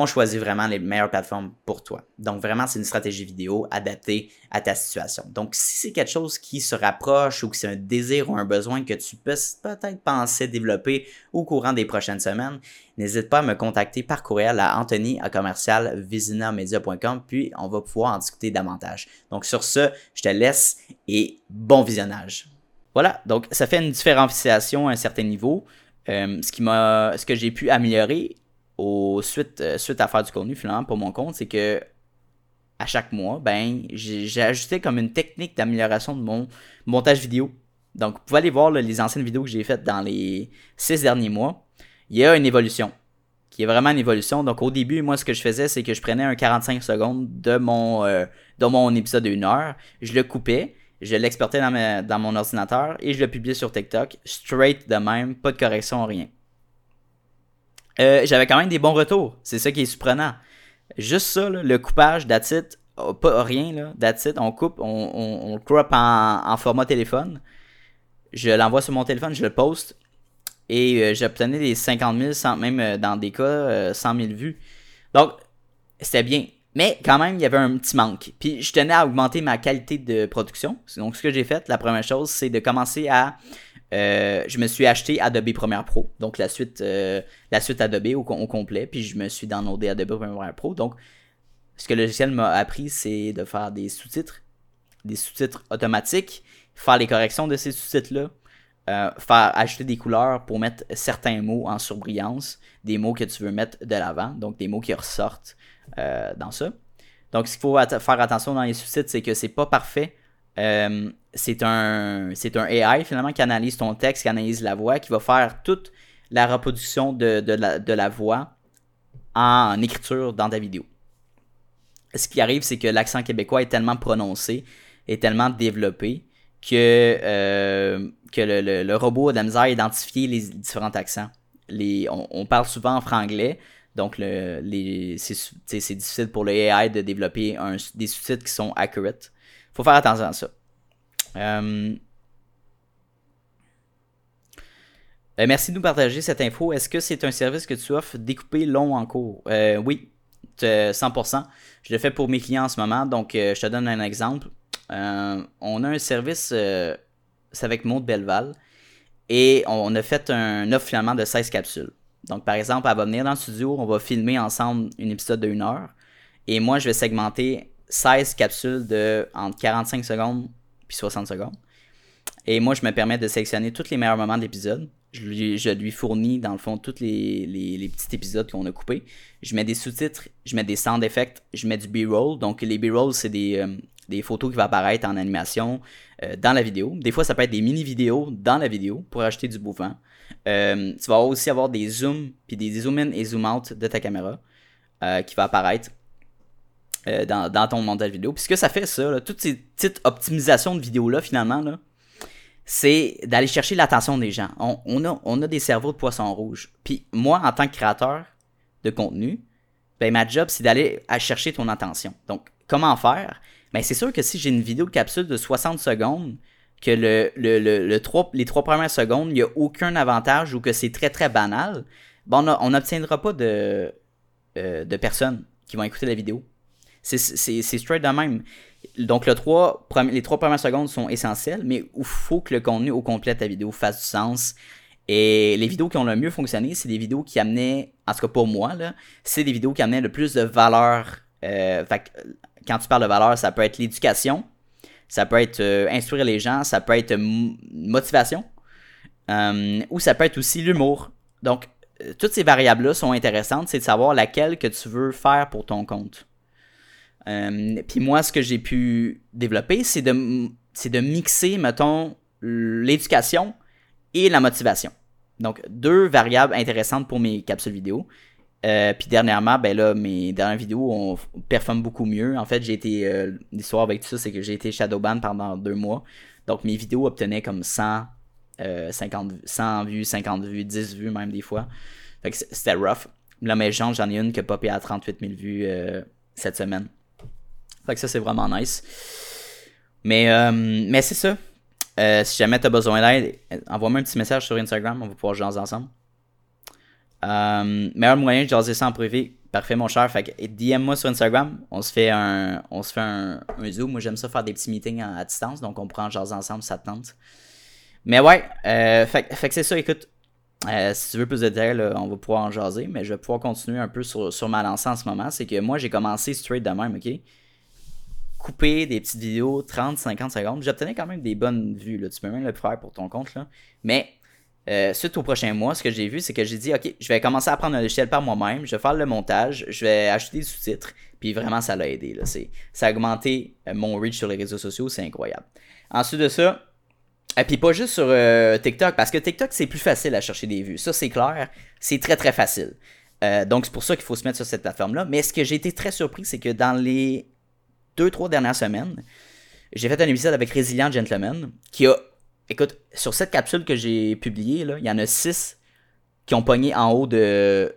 on choisit vraiment les meilleures plateformes pour toi. Donc vraiment, c'est une stratégie vidéo adaptée à ta situation. Donc si c'est quelque chose qui se rapproche ou que c'est un désir ou un besoin que tu peux peut-être penser développer au courant des prochaines semaines, n'hésite pas à me contacter par courriel à Anthony à commercial puis on va pouvoir en discuter davantage. Donc sur ce, je te laisse et bon visionnage. Voilà, donc ça fait une différenciation à un certain niveau. Euh, ce, que j'ai pu améliorer au suite, euh, suite à faire du contenu finalement pour mon compte, c'est que à chaque mois, ben, j'ai ajusté comme une technique d'amélioration de mon montage vidéo. Donc, vous pouvez aller voir les anciennes vidéos que j'ai faites dans les six derniers mois. Il y a une évolution. Qui est vraiment une évolution. Donc, au début, moi, ce que je faisais, c'est que je prenais un 45 secondes de mon, euh, de mon épisode de 1 heure. Je le coupais. Je l'exportais dans, dans mon ordinateur et je le publiais sur TikTok. Straight de même. Pas de correction, rien. Euh, j'avais quand même des bons retours. C'est ça qui est surprenant. Juste ça, le coupage, that's pas rien, là, that's on coupe, on, on, crop en, format téléphone. Je l'envoie sur mon téléphone, je le poste. Et euh, j'obtenais des 50 000, même euh, dans des cas, 100 000 vues. Donc, c'était bien. Mais quand même, il y avait un petit manque. Puis je tenais à augmenter ma qualité de production. Donc, ce que j'ai fait, la première chose, c'est de commencer à euh, je me suis acheté Adobe Premiere Pro, donc la suite, euh, la suite Adobe au, complet, puis je me suis downloadé Adobe Premiere Pro. Donc, ce que le logiciel m'a appris, c'est de faire des sous-titres, des sous-titres automatiques, faire les corrections de ces sous-titres-là, euh, faire ajouter des couleurs pour mettre certains mots en surbrillance, des mots que tu veux mettre de l'avant, donc des mots qui ressortent dans ça. Donc, ce qu'il faut faire attention dans les sous-titres, c'est que c'est pas parfait euh, c'est un, un AI finalement qui analyse ton texte, qui analyse la voix, qui va faire toute la reproduction de, la, voix en écriture dans ta vidéo. Ce qui arrive, c'est que l'accent québécois est tellement prononcé, est tellement développé que, euh, que le, robot a de la misère à identifier les différents accents. Les, on, parle souvent en franglais, donc les, c'est, difficile pour le AI de développer des sous-titres qui sont accurate faut faire attention à ça. Euh, ben, merci de nous partager cette info. Est-ce que c'est un service que tu offres découpé long en cours? Euh, oui, 100%. Je le fais pour mes clients en ce moment. Donc, euh, je te donne un exemple. on a un service, c'est avec Maud Belval. Et on a fait un offre finalement de 16 capsules. Donc, par exemple, elle va venir dans le studio, on va filmer ensemble un épisode de 1 heure. Et moi, je vais segmenter 16 capsules de entre 45 secondes puis 60 secondes. Et moi, je me permets de sélectionner tous les meilleurs moments de l'épisode. Je lui, je lui fournis, dans le fond, tous les, les, petits épisodes qu'on a coupés. Je mets des sous-titres, je mets des sound effects, je mets du B-roll. Donc, les B-roll, c'est des, euh, des, photos qui vont apparaître en animation euh, dans la vidéo. Des fois, ça peut être des mini-vidéos dans la vidéo pour acheter du bouffant. Euh, tu vas aussi avoir des zooms, puis des zoom in et zoom out de ta caméra qui va apparaître. Euh, dans, ton montage vidéo. Puis ce que ça fait, ça, toutes ces petites optimisations de vidéos-là, finalement, là, c'est d'aller chercher l'attention des gens. On, a, on a des cerveaux de poisson rouge. Puis moi, en tant que créateur de contenu, ben, ma job, c'est d'aller chercher ton attention. Donc, comment faire? Ben, c'est sûr que si j'ai une vidéo de capsule de 60 secondes, que le, le, le, les trois premières secondes, il n'y a aucun avantage ou que c'est très très banal, ben on n'obtiendra pas de, euh, de personnes qui vont écouter la vidéo. C'est straight de même. Donc, le 3, les trois premières secondes sont essentielles, mais il faut que le contenu au complet de ta vidéo fasse du sens. Et les vidéos qui ont le mieux fonctionné, c'est des vidéos qui amenaient, en tout cas pour moi, c'est des vidéos qui amenaient le plus de valeur. Euh, quand tu parles de valeur, ça peut être l'éducation, ça peut être euh, instruire les gens, ça peut être motivation, euh, ou ça peut être aussi l'humour. Donc, toutes ces variables-là sont intéressantes, c'est de savoir laquelle que tu veux faire pour ton compte. Euh, puis moi, ce que j'ai pu développer, c'est de, de mixer, mettons, l'éducation et la motivation. Donc, deux variables intéressantes pour mes capsules vidéo. Euh, puis dernièrement, ben là, mes dernières vidéos on performe beaucoup mieux. En fait, j'ai été. Euh, l'histoire avec tout ça, c'est que j'ai été Shadowban pendant deux mois. Donc mes vidéos obtenaient comme 100, 50, 100 vues, 50 vues, 10 vues même des fois. Fait que c'était rough. Là, mais j'en ai une qui a popé à 38 000 vues cette semaine. Fait que ça, c'est vraiment nice. Mais, euh, mais c'est ça. Euh, si jamais tu as besoin d'aide, envoie-moi un petit message sur Instagram, on va pouvoir jaser ensemble. Euh, meilleur moyen de jaser ça en privé, Parfait, mon cher. Fait que DM-moi sur Instagram. On se fait un, on se fait un, zoom. Moi, j'aime ça faire des petits meetings à, distance. Donc, on prend en jaser ensemble, ça te tente. Mais ouais, euh, fait, que c'est ça. Écoute, euh, si tu veux plus de détails, on va pouvoir en jaser. Mais je vais pouvoir continuer un peu sur, sur ma lancée en ce moment. C'est que moi, j'ai commencé straight de même, OK? Couper des petites vidéos 30-50 secondes. J'obtenais quand même des bonnes vues. Là. Tu peux même le faire pour ton compte. Là. Mais euh, suite au prochain mois, ce que j'ai vu, c'est que j'ai dit, OK, je vais commencer à prendre un logiciel par moi-même, je vais faire le montage, je vais acheter des sous-titres. Puis vraiment, ça l'a aidé. Là. Ça a augmenté euh, mon reach sur les réseaux sociaux, c'est incroyable. Ensuite de ça, et puis pas juste sur euh, TikTok, parce que TikTok, c'est plus facile à chercher des vues. Ça, c'est clair. C'est très, très facile. donc, c'est pour ça qu'il faut se mettre sur cette plateforme-là. Mais ce que j'ai été très surpris, c'est que dans les deux, trois dernières semaines, j'ai fait un épisode avec Resilient Gentleman qui a. Écoute, sur cette capsule que j'ai publiée, il y en a six qui ont pogné en haut de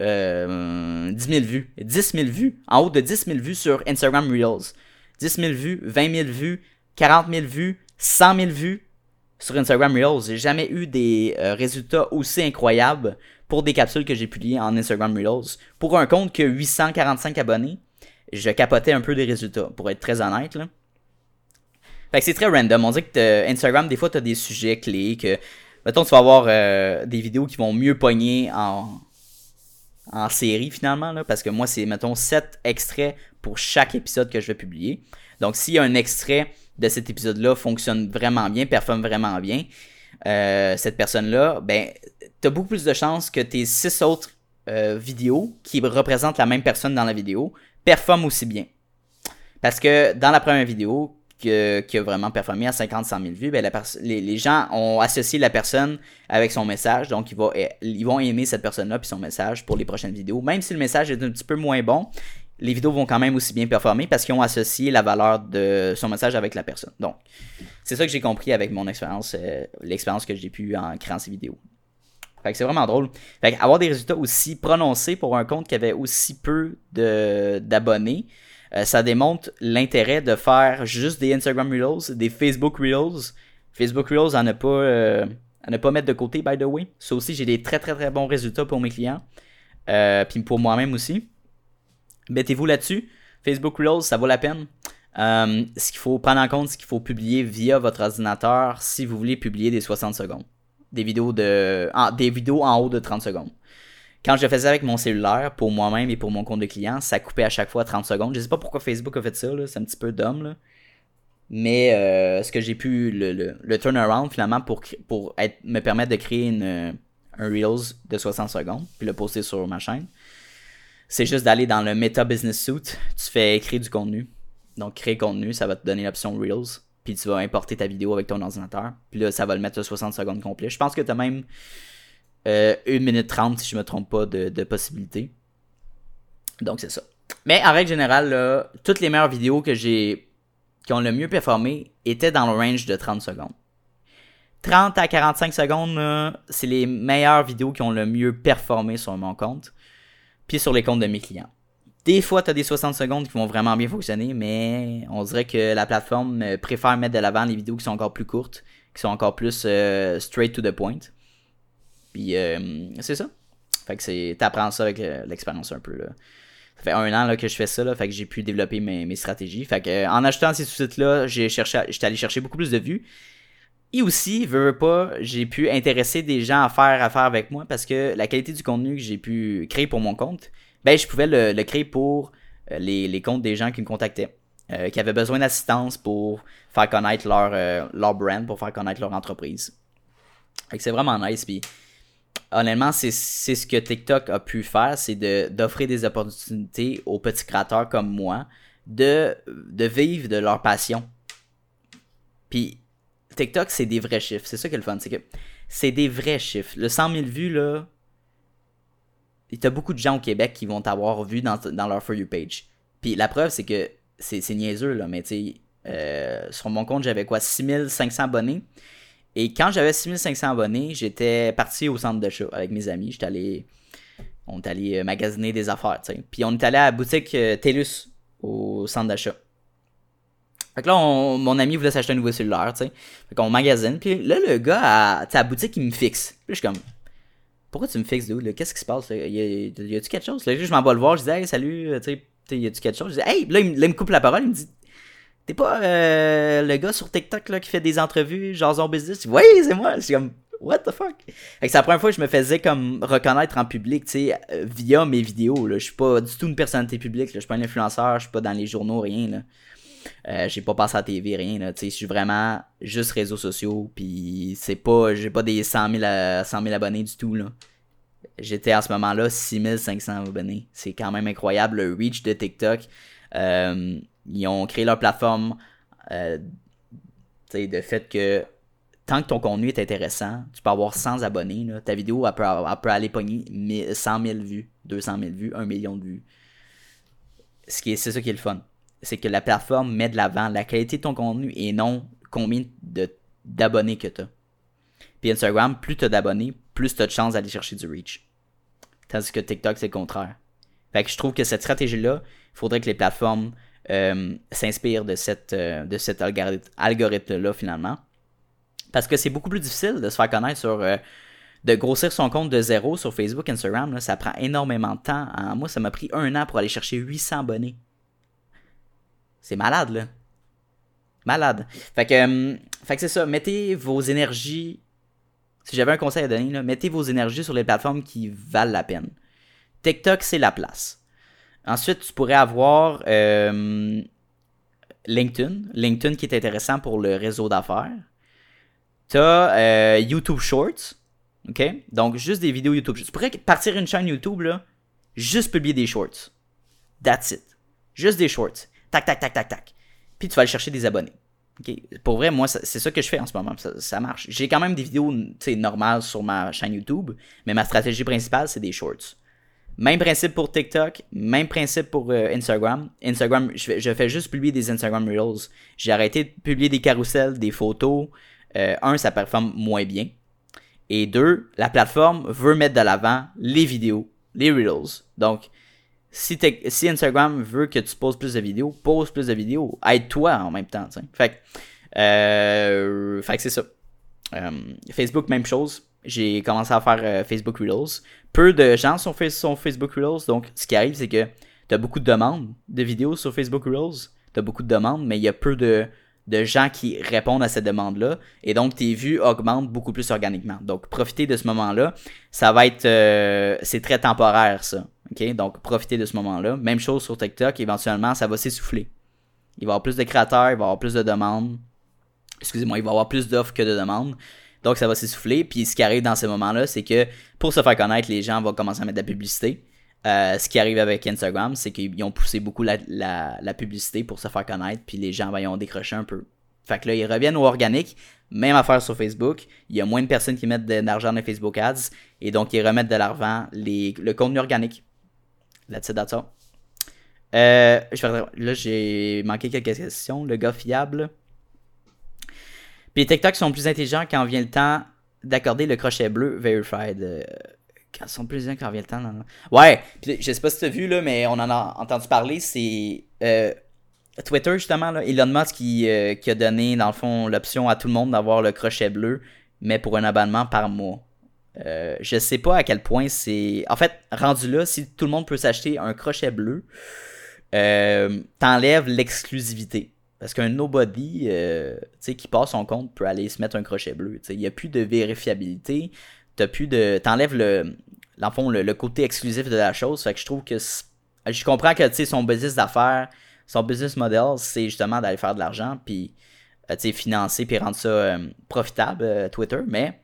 euh, 10 000 vues. 10 000 vues. En haut de 10 000 vues sur Instagram Reels. 10 000 vues, 20 000 vues, 40 000 vues, 100 000 vues sur Instagram Reels. J'ai jamais eu des euh, résultats aussi incroyables pour des capsules que j'ai publiées en Instagram Reels. Pour un compte qui a 845 abonnés, je capotais un peu des résultats, pour être très honnête. Là. Fait que c'est très random. On dit que Instagram, des fois, tu as des sujets clés que. Mettons, tu vas avoir euh, des vidéos qui vont mieux pogner en, en série finalement, là, parce que moi, c'est, mettons, 7 extraits pour chaque épisode que je vais publier. Donc, a un extrait de cet épisode-là fonctionne vraiment bien, performe vraiment bien, euh, cette personne-là, ben, tu as beaucoup plus de chances que tes 6 autres euh, vidéos qui représentent la même personne dans la vidéo performe aussi bien. Parce que dans la première vidéo, qui a vraiment performé à 50-100 000 vues, ben les, gens ont associé la personne avec son message. Donc, ils, vont, ils vont aimer cette personne-là puis son message pour les prochaines vidéos. Même si le message est un petit peu moins bon, les vidéos vont quand même aussi bien performer parce qu'ils ont associé la valeur de son message avec la personne. Donc, c'est ça que j'ai compris avec mon expérience, euh, l'expérience que j'ai pu en créant ces vidéos. Fait que c'est vraiment drôle. Fait avoir des résultats aussi prononcés pour un compte qui avait aussi peu d'abonnés, euh, ça démontre l'intérêt de faire juste des Instagram Reels, des Facebook Reels. Facebook Reels en a pas, euh, à ne pas mettre de côté, by the way. Ça aussi, j'ai des très très très bons résultats pour mes clients. Euh, puis pour moi-même aussi. Mettez-vous là-dessus. Facebook Reels, ça vaut la peine. ce qu'il faut prendre en compte, c'est qu'il faut publier via votre ordinateur si vous voulez publier des 60 secondes des vidéos de des vidéos en haut de 30 secondes. Quand je le faisais avec mon cellulaire pour moi-même et pour mon compte de client, ça coupait à chaque fois 30 secondes. Je sais pas pourquoi Facebook a fait ça, c'est un petit peu dumb. Mais euh, ce que j'ai pu, le, le, turnaround finalement pour, pour être, me permettre de créer une, un Reels de 60 secondes, puis le poster sur ma chaîne, c'est juste d'aller dans le Meta Business Suite, tu fais créer du contenu. Donc créer contenu, ça va te donner l'option Reels puis tu vas importer ta vidéo avec ton ordinateur. Puis là, ça va le mettre à 60 secondes complet. Je pense que tu as même euh, 1 minute 30, si je me trompe pas, de, possibilités. Donc, c'est ça. Mais en règle générale, là, toutes les meilleures vidéos que j'ai qui ont le mieux performé étaient dans le range de 30 secondes. 30 à 45 secondes, c'est les meilleures vidéos qui ont le mieux performé sur mon compte, puis sur les comptes de mes clients. Des fois, tu as des 60 secondes qui vont vraiment bien fonctionner, mais on dirait que la plateforme euh, préfère mettre de l'avant les vidéos qui sont encore plus courtes, qui sont encore plus euh, straight to the point. Puis euh, c'est ça. Fait que c'est. T'apprends ça avec l'expérience un peu. Ça fait un an que je fais ça, fait que j'ai pu développer mes, stratégies. Fait que en achetant ces sous-titres-là, j'ai cherché j'étais allé chercher beaucoup plus de vues. Et aussi, veux, pas, j'ai pu intéresser des gens à faire affaire avec moi parce que la qualité du contenu que j'ai pu créer pour mon compte, ben, je pouvais le, créer pour euh, les, comptes des gens qui me contactaient, euh, qui avaient besoin d'assistance pour faire connaître leur, euh, leur brand, pour faire connaître leur entreprise. C'est vraiment nice. Puis, honnêtement, c'est ce que TikTok a pu faire, c'est d'offrir des opportunités aux petits créateurs comme moi de, de vivre de leur passion. Puis, TikTok, c'est des vrais chiffres. C'est ça qui est le fun. C'est que c'est des vrais chiffres. Le 100 000 vues, là, a beaucoup de gens au Québec qui vont t'avoir vu dans, leur For You page. Puis la preuve, c'est que c'est niaiseux, là, mais tu euh, sur mon compte, j'avais quoi, 6500 abonnés. Et quand j'avais 6500 abonnés, j'étais parti au centre d'achat avec mes amis. J'étais allé, on est allé euh, magasiner des affaires, tu sais. Puis on est allé à la boutique euh, TELUS au centre d'achat. Fait que là, mon ami voulait s'acheter un nouveau cellulaire, tu sais. Fait qu'on magasine. Puis là, le gars, à, à la boutique, il me fixe. Puis je suis comme, pourquoi tu me fixes, dude? Qu'est-ce qui se passe? Y, a, y a-tu quelque chose? Là, je m'en vais le voir, je dis, hey, salut, tu sais, y a-tu quelque chose? Je dis, hey, là, il, me coupe la parole, il me dit, t'es pas euh, le gars sur TikTok là, qui fait des entrevues, genre son business? Oui, c'est moi. Je suis comme, what the fuck? C'est la première fois que je me faisais comme reconnaître en public, tu sais, euh, via mes vidéos. Là. Je suis pas du tout une personnalité publique, là. je suis pas un influenceur, je suis pas dans les journaux, rien. Là. Euh, j'ai pas passé à TV, rien. Je suis vraiment juste réseaux sociaux. Puis c'est pas. J'ai pas des 100 000, 100 000 abonnés du tout. J'étais à ce moment-là 6500 abonnés. C'est quand même incroyable le reach de TikTok. Euh, ils ont créé leur plateforme. Euh, de fait que tant que ton contenu est intéressant, tu peux avoir 100 abonnés. Ta vidéo, elle peut, elle peut aller pogner 100 000 vues, 200 000 vues, 1 million de vues. C'est ça qui est le fun c'est que la plateforme met de l'avant la qualité de ton contenu et non combien d'abonnés que tu as. Puis Instagram, plus tu as d'abonnés, plus tu as de chances d'aller chercher du reach. Tandis que TikTok, c'est le contraire. Fait que je trouve que cette stratégie-là, il faudrait que les plateformes euh, s'inspirent de, cette, euh, de cet algorithme-là finalement. Parce que c'est beaucoup plus difficile de se faire connaître sur. Euh, de grossir son compte de zéro sur Facebook, Instagram, ça prend énormément de temps. moi, ça m'a pris un an pour aller chercher 800 abonnés. C'est malade, là. Malade. Fait que, euh, fait que c'est ça. Mettez vos énergies. Si j'avais un conseil à donner, là, mettez vos énergies sur les plateformes qui valent la peine. TikTok, c'est la place. Ensuite, tu pourrais avoir euh, LinkedIn. LinkedIn qui est intéressant pour le réseau d'affaires. Tu as euh, YouTube Shorts. OK? Donc, juste des vidéos YouTube. Tu pourrais partir une chaîne YouTube, là, juste publier des shorts. That's it. Juste des shorts tac, tac, tac, tac, tac. Puis tu vas aller chercher des abonnés. Pour vrai, moi, c'est ça que je fais en ce moment. Ça, marche. J'ai quand même des vidéos normales sur ma chaîne YouTube, mais ma stratégie principale, c'est des shorts. Même principe pour TikTok, même principe pour euh, Instagram. Instagram, je fais, juste publier des Instagram Reels. J'ai arrêté de publier des carousels, des photos. Euh, un, ça performe moins bien. Et deux, la plateforme veut mettre de l'avant les vidéos, les Reels. Donc, si, Instagram veut que tu poses plus de vidéos, pose plus de vidéos. Aide-toi en même temps. Fait que, euh, fait que c'est ça. Euh, Facebook, même chose. J'ai commencé à faire euh, Facebook Reels. Peu de gens sont, Facebook Reels. Donc, ce qui arrive, c'est que tu as beaucoup de demandes de vidéos sur Facebook Reels. Tu as beaucoup de demandes, mais il y a peu de, de gens qui répondent à cette demande-là. Et donc, tes vues augmentent beaucoup plus organiquement. Donc, profitez de ce moment-là. Ça va être... c'est très temporaire, ça. Donc, profitez de ce moment-là. Même chose sur TikTok, éventuellement, ça va s'essouffler. Il va y avoir plus de créateurs, il va y avoir plus de demandes. Excusez-moi, il va y avoir plus d'offres que de demandes. Donc, ça va s'essouffler. Puis, ce qui arrive dans ces moments-là, c'est que pour se faire connaître, les gens vont commencer à mettre de la publicité. Euh, ce qui arrive avec Instagram, c'est qu'ils ont poussé beaucoup la, publicité pour se faire connaître, puis les gens vont ont décroché un peu. Fait que là, ils reviennent au organique. Même affaire sur Facebook. Il y a moins de personnes qui mettent de l'argent dans Facebook Ads. Et donc, ils remettent de l'argent, le contenu organique. That's it, that's euh, là, j'ai manqué quelques questions. Le gars fiable. Puis les TikTok sont plus intelligents quand vient le temps d'accorder le crochet bleu verified. Euh, quand sont plus intelligents quand vient le temps. Ouais, puis je sais pas si tu as vu, là, mais on en a entendu parler. C'est euh, Twitter, justement, là, Elon Musk qui, qui a donné, dans le fond, l'option à tout le monde d'avoir le crochet bleu, mais pour un abonnement par mois. Euh, je sais pas à quel point c'est. En fait, rendu là, si tout le monde peut s'acheter un crochet bleu, euh, t'enlèves l'exclusivité. Parce qu'un nobody euh, qui passe son compte peut aller se mettre un crochet bleu. Il n'y a plus de vérifiabilité. T'as plus de. T'enlèves le. Dans le, côté exclusif de la chose. Fait que je trouve que. Je comprends que son business d'affaires, son business model, c'est justement d'aller faire de l'argent, puis financer, puis rendre ça profitable, Twitter. Mais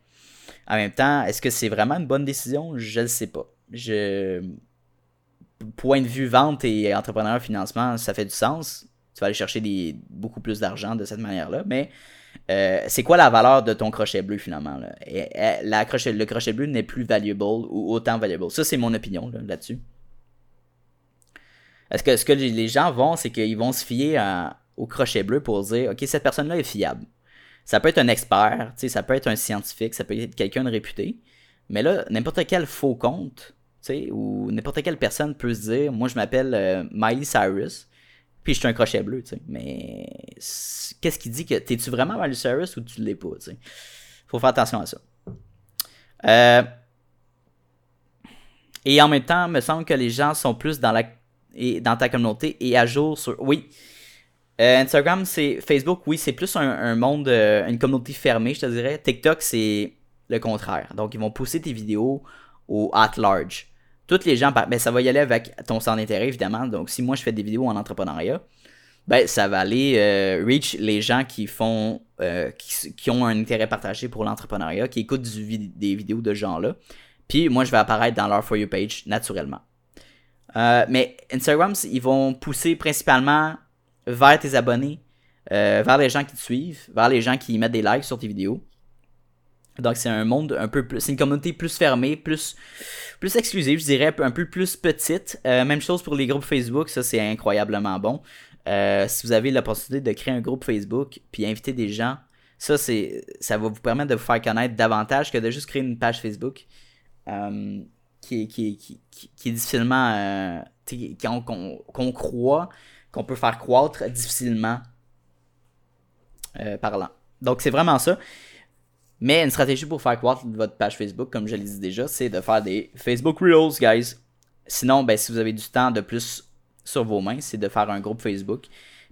en même temps, est-ce que c'est vraiment une bonne décision? Je ne sais pas. Je... Point de vue vente et entrepreneur financement, ça fait du sens. Tu vas aller chercher beaucoup plus d'argent de cette manière-là. Mais euh, c'est quoi la valeur de ton crochet bleu finalement? le crochet bleu n'est plus valuable ou autant valuable. Ça, c'est mon opinion là-dessus. Est-ce que ce que les gens vont, c'est qu'ils vont se fier au crochet bleu pour dire, OK, cette personne-là est fiable. Ça peut être un expert, ça peut être un scientifique, ça peut être quelqu'un de réputé. Mais là, n'importe quel faux compte, ou n'importe quelle personne peut se dire, moi je m'appelle euh, Miley Cyrus, puis je suis un crochet bleu, sais. Mais qu'est-ce qui dit que t'es-tu vraiment Miley Cyrus ou tu l'es pas, sais? Faut faire attention à ça. Euh, Et en même temps, il me semble que les gens sont plus dans, la, et, dans ta communauté et à jour sur. Oui. Euh, Instagram, c'est. Facebook, oui, c'est plus un, monde, euh, une communauté fermée, je te dirais. TikTok, c'est le contraire. Donc, ils vont pousser tes vidéos au at large. Toutes les gens, ben, ça va y aller avec ton centre d'intérêt, évidemment. Donc, si moi, je fais des vidéos en entrepreneuriat, ben, ça va aller euh, reach les gens qui font, qui, ont un intérêt partagé pour l'entrepreneuriat, qui écoutent des vidéos de ce genre-là. Puis moi, je vais apparaître dans leur For You page naturellement. Mais Instagram, ils vont pousser principalement vers tes abonnés, euh, vers les gens qui te suivent, vers les gens qui mettent des likes sur tes vidéos. Donc c'est un monde un peu plus, c'est une communauté plus fermée, plus, plus exclusive, je dirais, un peu plus petite. Euh, même chose pour les groupes Facebook, ça c'est incroyablement bon. si vous avez l'opportunité de créer un groupe Facebook puis inviter des gens, ça c'est, ça va vous permettre de vous faire connaître davantage que de juste créer une page Facebook. Euh, qui, qui, qui, est difficilement. Euh, qu'on croit qu'on peut faire croître difficilement euh, parlant. Donc, c'est vraiment ça. Mais une stratégie pour faire croître votre page Facebook, comme je l'ai dit déjà, c'est de faire des Facebook Reels, guys. Sinon, ben, si vous avez du temps de plus sur vos mains, c'est de faire un groupe Facebook,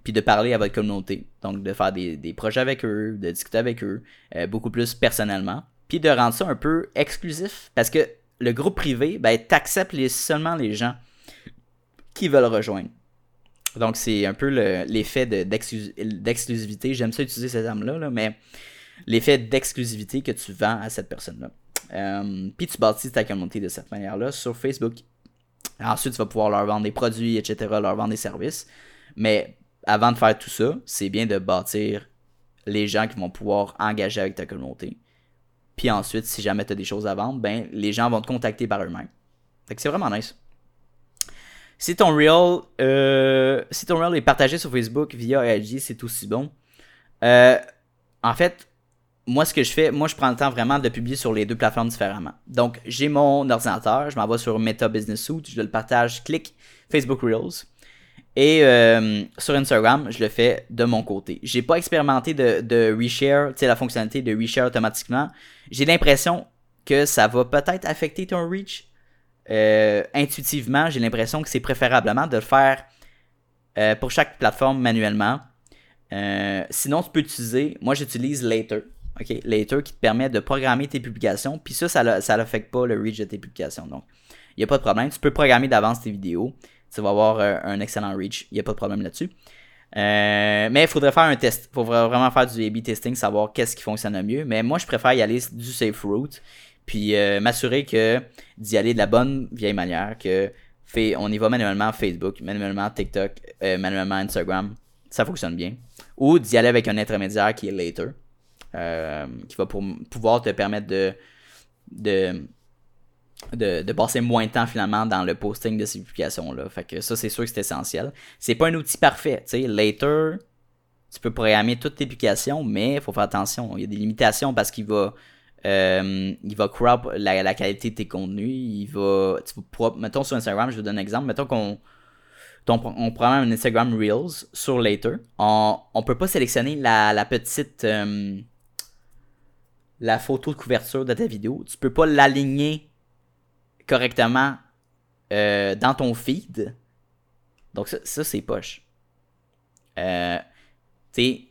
puis de parler à votre communauté. Donc, de faire des, des projets avec eux, de discuter avec eux, beaucoup plus personnellement puis de rendre ça un peu exclusif. Parce que le groupe privé, ben, t'acceptes seulement les gens qui veulent rejoindre. Donc, c'est un peu l'effet d'exclusivité. J'aime ça utiliser ces terme-là, mais l'effet d'exclusivité que tu vends à cette personne-là. Euh, puis tu bâtis ta communauté de cette manière-là sur Facebook. Ensuite, tu vas pouvoir leur vendre des produits, etc., leur vendre des services. Mais avant de faire tout ça, c'est bien de bâtir les gens qui vont pouvoir engager avec ta communauté. Puis ensuite, si jamais tu as des choses à vendre, ben les gens vont te contacter par eux-mêmes. Fait que c'est vraiment nice. Si ton reel, euh, si ton reel est partagé sur Facebook via IG, c'est aussi bon. Euh, en fait, moi ce que je fais, moi je prends le temps vraiment de publier sur les deux plateformes différemment. Donc j'ai mon ordinateur, je m'en vais sur Meta Business Suite, je le partage, clique Facebook Reels. Et euh, sur Instagram, je le fais de mon côté. J'ai pas expérimenté de, de reshare, tu sais, la fonctionnalité de reshare automatiquement. J'ai l'impression que ça va peut-être affecter ton reach. Euh, intuitivement, j'ai l'impression que c'est préférablement de le faire euh, pour chaque plateforme manuellement. sinon, tu peux utiliser, moi j'utilise Later. OK, Later qui te permet de programmer tes publications. Puis ça, ça n'affecte pas le reach de tes publications. Donc, il n'y a pas de problème. Tu peux programmer d'avance tes vidéos tu vas avoir euh, un excellent reach. Il n'y a pas de problème là-dessus. Euh, mais il faudrait faire un test. Il faudrait vraiment faire du A-B testing, savoir qu'est-ce qui fonctionne le mieux. Mais moi, je préfère y aller du safe route. Puis euh, m'assurer que d'y aller de la bonne vieille manière. Que fait, on y va manuellement Facebook, manuellement TikTok, manuellement Instagram. Ça fonctionne bien. Ou d'y aller avec un intermédiaire qui est Later. qui va pouvoir te permettre de, de de, passer moins de temps finalement dans le posting de ces publications-là. Fait que ça, c'est sûr que c'est essentiel. C'est pas un outil parfait. Tu sais, later, tu peux programmer toutes tes publications, mais il faut faire attention. Il y a des limitations parce qu'il va. Euh, il va crop la, qualité de tes contenus. Il va. Tu mettons sur Instagram, je vais donner un exemple. Mettons qu'on. On prend un Instagram Reels sur Later. On ne peut pas sélectionner la, petite. Euh, la photo de couverture de ta vidéo. Tu peux pas l'aligner correctement euh, dans ton feed. Donc ça, c'est poche. Euh, tu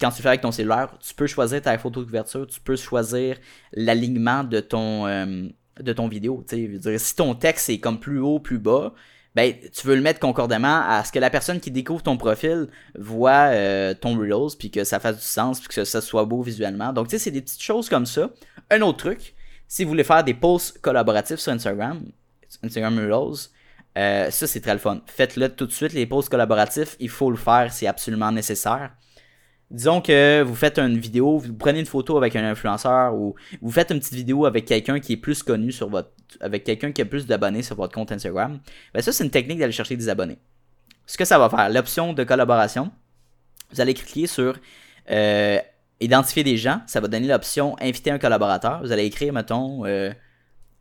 quand tu fais avec ton cellulaire, tu peux choisir ta photo de couverture, tu peux choisir l'alignement de ton euh, de ton vidéo. Si ton texte est comme plus haut, plus bas, ben tu veux le mettre concordamment à ce que la personne qui découvre ton profil voit ton Reels, puis que ça fasse du sens, puis que ça soit beau visuellement. Donc tu sais, c'est des petites choses comme ça. Un autre truc, si vous voulez faire des posts collaboratifs sur Instagram, Instagram Reels, euh, ça c'est très le fun. Faites-le tout de suite, les posts collaboratifs, il faut le faire, c'est absolument nécessaire. Disons que vous faites une vidéo, vous prenez une photo avec un influenceur ou vous faites une petite vidéo avec quelqu'un qui est plus connu sur votre. avec quelqu'un qui a plus d'abonnés sur votre compte Instagram. Ben ça, c'est une technique d'aller chercher des abonnés. Ce que ça va faire, l'option de collaboration, vous allez cliquer sur euh, identifier des gens, ça va donner l'option inviter un collaborateur. Vous allez écrire, mettons, euh,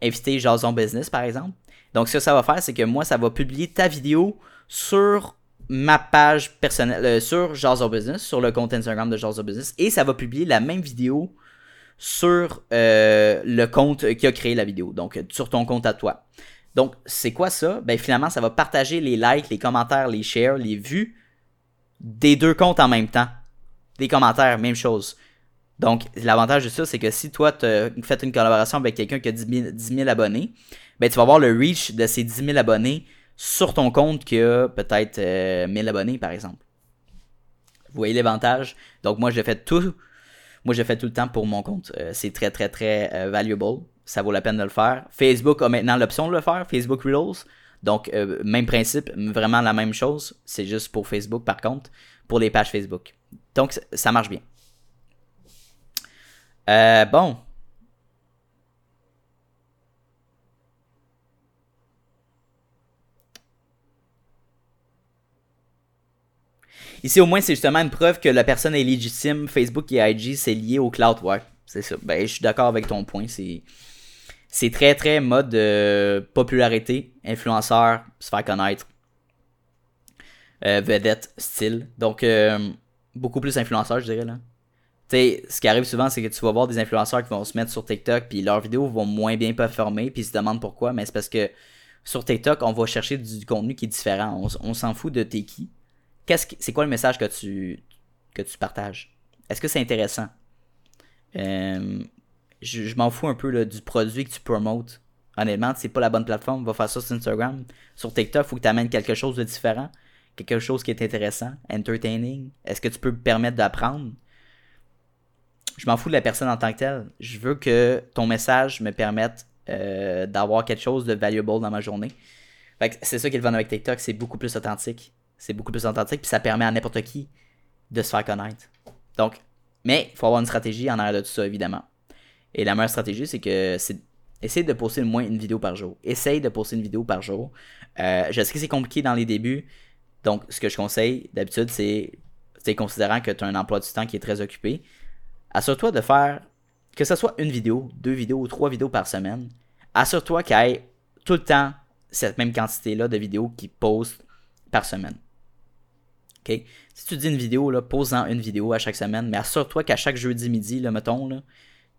inviter Jason Business, par exemple. Donc, ce que ça va faire, c'est que moi, ça va publier ta vidéo sur ma page personnelle, euh, sur Jason Business, sur le compte Instagram de Jason Business, et ça va publier la même vidéo sur euh, le compte qui a créé la vidéo, donc sur ton compte à toi. Donc, c'est quoi ça? Ben, finalement, ça va partager les likes, les commentaires, les shares, les vues des deux comptes en même temps. Des commentaires, même chose. Donc, l'avantage de ça, c'est que si toi, tu fait une collaboration avec quelqu'un qui a 10 000, abonnés, ben, tu vas voir le reach de ces 10 000 abonnés sur ton compte qui a peut-être 1000 euh, abonnés, par exemple. Vous voyez l'avantage? Donc, moi, je fais tout. Moi, je fais tout le temps pour mon compte. Euh, c'est très, très, très euh, valuable. Ça vaut la peine de le faire. Facebook a maintenant l'option de le faire, Facebook Reels. Donc, même principe, vraiment la même chose. C'est juste pour Facebook, par contre, pour les pages Facebook. Donc, ça marche bien. Euh, bon. Ici, au moins, c'est justement une preuve que la personne est légitime. Facebook et IG, c'est lié au cloud. Ouais, c'est ça. Ben, je suis d'accord avec ton point. C'est, c'est très, très mode de popularité, influenceur, se faire connaître, euh, vedette, style. Donc, euh, beaucoup plus influenceur, je dirais, là sais, ce qui arrive souvent, c'est que tu vas voir des influenceurs qui vont se mettre sur TikTok, puis leurs vidéos vont moins bien performer, puis ils se demandent pourquoi, mais c'est parce que sur TikTok, on va chercher du contenu qui est différent. On, s'en fout de t'es qui. Qu'est-ce c'est quoi le message que tu, que tu partages? Est-ce que c'est intéressant? Euh, je, m'en fous un peu du produit que tu promotes. Honnêtement, c'est pas la bonne plateforme. Va faire ça sur Instagram. Sur TikTok, il faut que tu amènes quelque chose de différent. Quelque chose qui est intéressant, entertaining. Est-ce que tu peux me permettre d'apprendre? je m'en fous de la personne en tant que telle. Je veux que ton message me permette euh, d'avoir quelque chose de valuable dans ma journée. c'est ça qui est avec TikTok, c'est beaucoup plus authentique. C'est beaucoup plus authentique, puis ça permet à n'importe qui de se faire connaître. Donc, mais il faut avoir une stratégie en arrière de tout ça, évidemment. Et la meilleure stratégie, c'est que c'est essayer de poster au moins une vidéo par jour. Essaye de poster une vidéo par jour. Euh, je sais que c'est compliqué dans les débuts. Donc, ce que je conseille d'habitude, c'est considérant que tu as un emploi du temps qui est très occupé, assure-toi de faire, que ce soit une vidéo, deux vidéos ou trois vidéos par semaine, assure-toi qu'il y ait tout le temps cette même quantité-là de vidéos qui postent par semaine. Si tu dis une vidéo, pose-en une vidéo à chaque semaine, mais assure-toi qu'à chaque jeudi midi, là, mettons,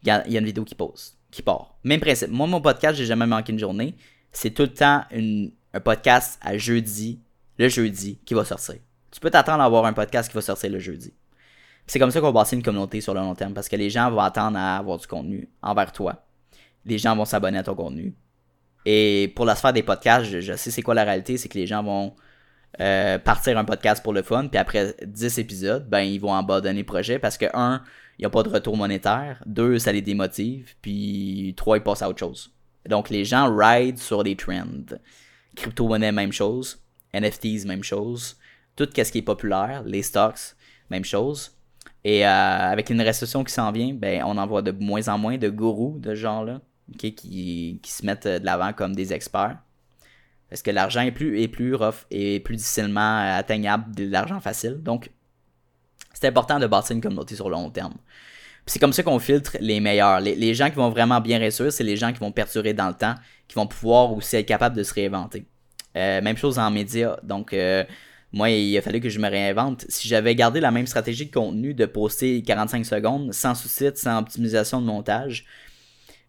il y, a, une vidéo qui pose, qui part. Même principe. Moi, mon podcast, j'ai jamais manqué une journée. C'est tout le temps un podcast à jeudi, le jeudi, qui va sortir. Tu peux t'attendre à avoir un podcast qui va sortir le jeudi. C'est comme ça qu'on va bâtir une communauté sur le long terme parce que les gens vont attendre à avoir du contenu envers toi. Les gens vont s'abonner à ton contenu. Et pour la sphère des podcasts, je, sais c'est quoi la réalité, c'est que les gens vont euh, partir un podcast pour le fun, puis après 10 épisodes, ben ils vont abandonner le projet parce que, un, il n'y a pas de retour monétaire, deux, ça les démotive, puis trois, ils passent à autre chose. Donc les gens ride sur les trends. Crypto-monnaie, même chose. NFTs, même chose. Tout ce qui est populaire, les stocks, même chose. Et euh, avec une récession qui s'en vient, ben, on en voit de moins en moins de gourous de genre-là qui, qui, se mettent de l'avant comme des experts. Parce que l'argent est plus, est plus rough et plus difficilement atteignable de l'argent facile. Donc, c'est important de bâtir une communauté sur le long terme. C'est comme ça qu'on filtre les meilleurs. Les, gens qui vont vraiment bien réussir, c'est les gens qui vont perdurer dans le temps, qui vont pouvoir aussi être capables de se réinventer. Euh, même chose en médias. Donc, euh, moi, il a fallu que je me réinvente. Si j'avais gardé la même stratégie de contenu de poster 45 secondes, sans sous-titres, sans optimisation de montage,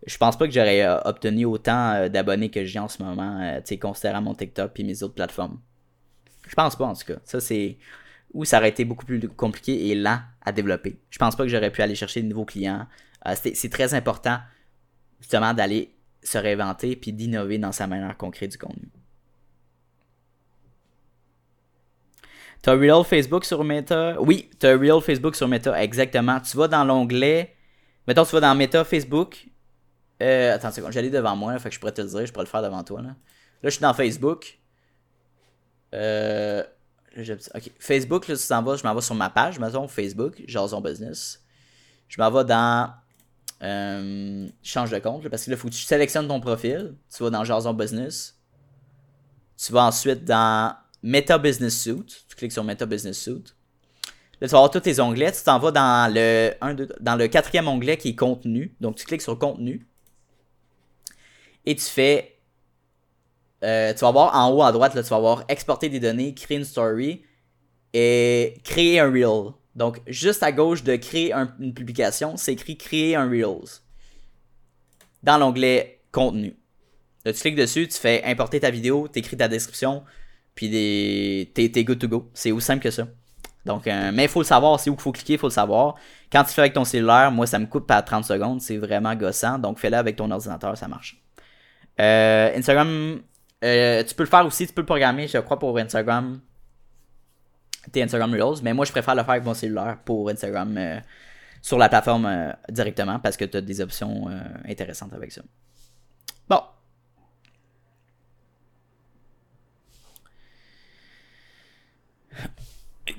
je pense pas que j'aurais euh, obtenu autant euh, d'abonnés que j'ai en ce moment, euh, considérant mon TikTok et mes autres plateformes. Je pense pas, en tout cas. Ça, c'est où ça aurait été beaucoup plus compliqué et lent à développer. Je pense pas que j'aurais pu aller chercher de nouveaux clients. c'est très important, justement, d'aller se réinventer puis d'innover dans sa manière concrète du contenu. T'as Real Facebook sur Meta? Oui, t'as Real Facebook sur Meta, exactement. Tu vas dans l'onglet. Mettons, tu vas dans Meta Facebook. Euh, attends une seconde, j'allais devant moi, là, fait que je pourrais te le dire, je pourrais le faire devant toi. Là, là je suis dans Facebook. Euh, ok, Facebook, là, tu t'en vas, je m'en vais sur ma page, mettons, Facebook, Jason Business. Je m'en vais dans. Euh, change de compte, parce que là, il faut que tu sélectionnes ton profil. Tu vas dans Jason Business. Tu vas ensuite dans Meta Business Suite. Tu cliques sur Meta Business Suite. Là, tu vas avoir tous tes onglets. Tu t'en vas dans le, dans le quatrième onglet qui est contenu. Donc, tu cliques sur contenu. Et tu fais. Euh, tu vas voir en haut à droite, là, tu vas voir exporter des données, créer une story et créer un reel. Donc, juste à gauche de créer une publication, c'est écrit créer un Reels dans l'onglet contenu. Là, tu cliques dessus, tu fais importer ta vidéo, tu écris ta description, puis des... t'es good to go. C'est aussi simple que ça. Donc, euh, mais il faut le savoir, c'est où qu'il faut cliquer, il faut le savoir. Quand tu fais avec ton cellulaire, moi ça me coupe pas 30 secondes, c'est vraiment gossant. Donc fais-le avec ton ordinateur, ça marche. Euh, Instagram, euh, tu peux le faire aussi, tu peux le programmer, je crois, pour Instagram. Tes Instagram Reels, mais moi je préfère le faire avec mon cellulaire pour Instagram sur la plateforme directement parce que tu as des options intéressantes avec ça. Bon,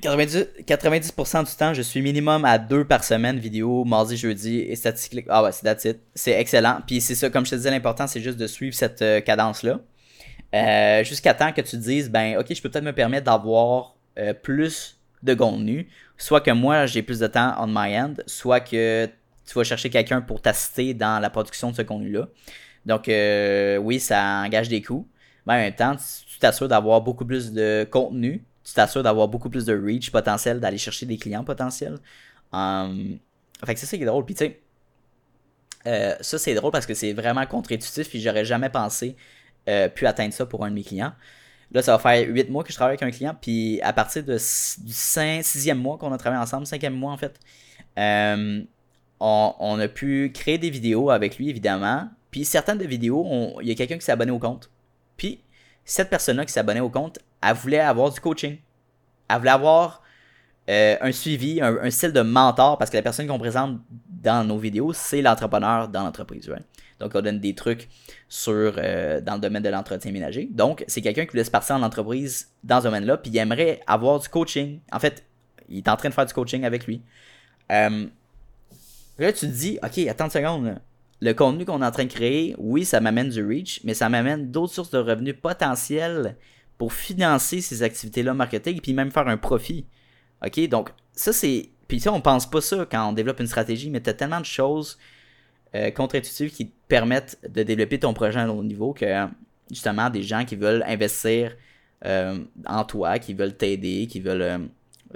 90%, du temps, je suis minimum à deux par semaine vidéo, mardi, jeudi et statistique. Ah ouais, c'est that's it. C'est excellent. Puis c'est ça, comme je te disais, l'important, c'est juste de suivre cette euh, cadence-là. Euh, jusqu'à temps que tu dises, ben, ok, je peux peut-être me permettre d'avoir euh, plus de contenu. Soit que moi, j'ai plus de temps on my end, soit que tu vas chercher quelqu'un pour t'assister dans la production de ce contenu-là. Donc, oui, ça engage des coûts. Mais en même temps, tu t'assures d'avoir beaucoup plus de contenu tu t'assures d'avoir beaucoup plus de reach potentiel, d'aller chercher des clients potentiels. Um, fait que c'est ça qui est drôle. Puis tu sais, euh, ça c'est drôle parce que c'est vraiment contre-intuitif, puis j'aurais jamais pensé euh, pu atteindre ça pour un de mes clients. Là, ça va faire 8 mois que je travaille avec un client, puis à partir du 5, 6e mois qu'on a travaillé ensemble, 5e mois en fait, euh, on, on, a pu créer des vidéos avec lui, évidemment. Puis certaines de vidéos, il y a quelqu'un qui s'est abonné au compte. Puis cette personne-là qui s'est abonnée au compte, elle voulait avoir du coaching. Elle voulait avoir euh, un suivi, un, style de mentor, parce que la personne qu'on présente dans nos vidéos, c'est l'entrepreneur dans l'entreprise. Donc, on donne des trucs sur, euh, dans le domaine de l'entretien ménager. Donc, c'est quelqu'un qui voulait se partir en entreprise dans ce domaine-là, puis il aimerait avoir du coaching. En fait, il est en train de faire du coaching avec lui. Euh, là, tu te dis, OK, attends une seconde. Le contenu qu'on est en train de créer, oui, ça m'amène du reach, mais ça m'amène d'autres sources de revenus potentiels pour financer ces activités-là marketing et puis même faire un profit. OK? Donc, ça, c'est. Puis ça, on pense pas ça quand on développe une stratégie, mais tu as tellement de choses euh, contre-intuitives qui te permettent de développer ton projet à un autre niveau que, justement, des gens qui veulent investir euh, en toi, qui veulent t'aider, qui veulent euh,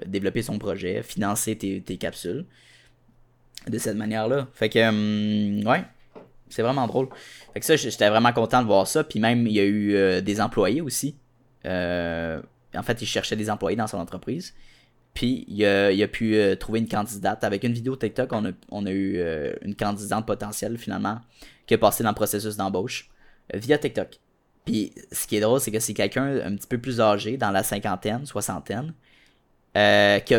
développer son projet, financer tes, capsules de cette manière-là. Fait que, hum, ouais, c'est vraiment drôle. Fait que ça, j'étais vraiment content de voir ça. Puis même, il y a eu des employés aussi euh, en fait, il cherchait des employés dans son entreprise. Puis il a, pu euh, trouver une candidate. Avec une vidéo TikTok, on a, eu euh, une candidate potentielle finalement qui a passé dans le processus d'embauche via TikTok. Puis ce qui est drôle, c'est que c'est quelqu'un un petit peu plus âgé, dans la cinquantaine, soixantaine, qui,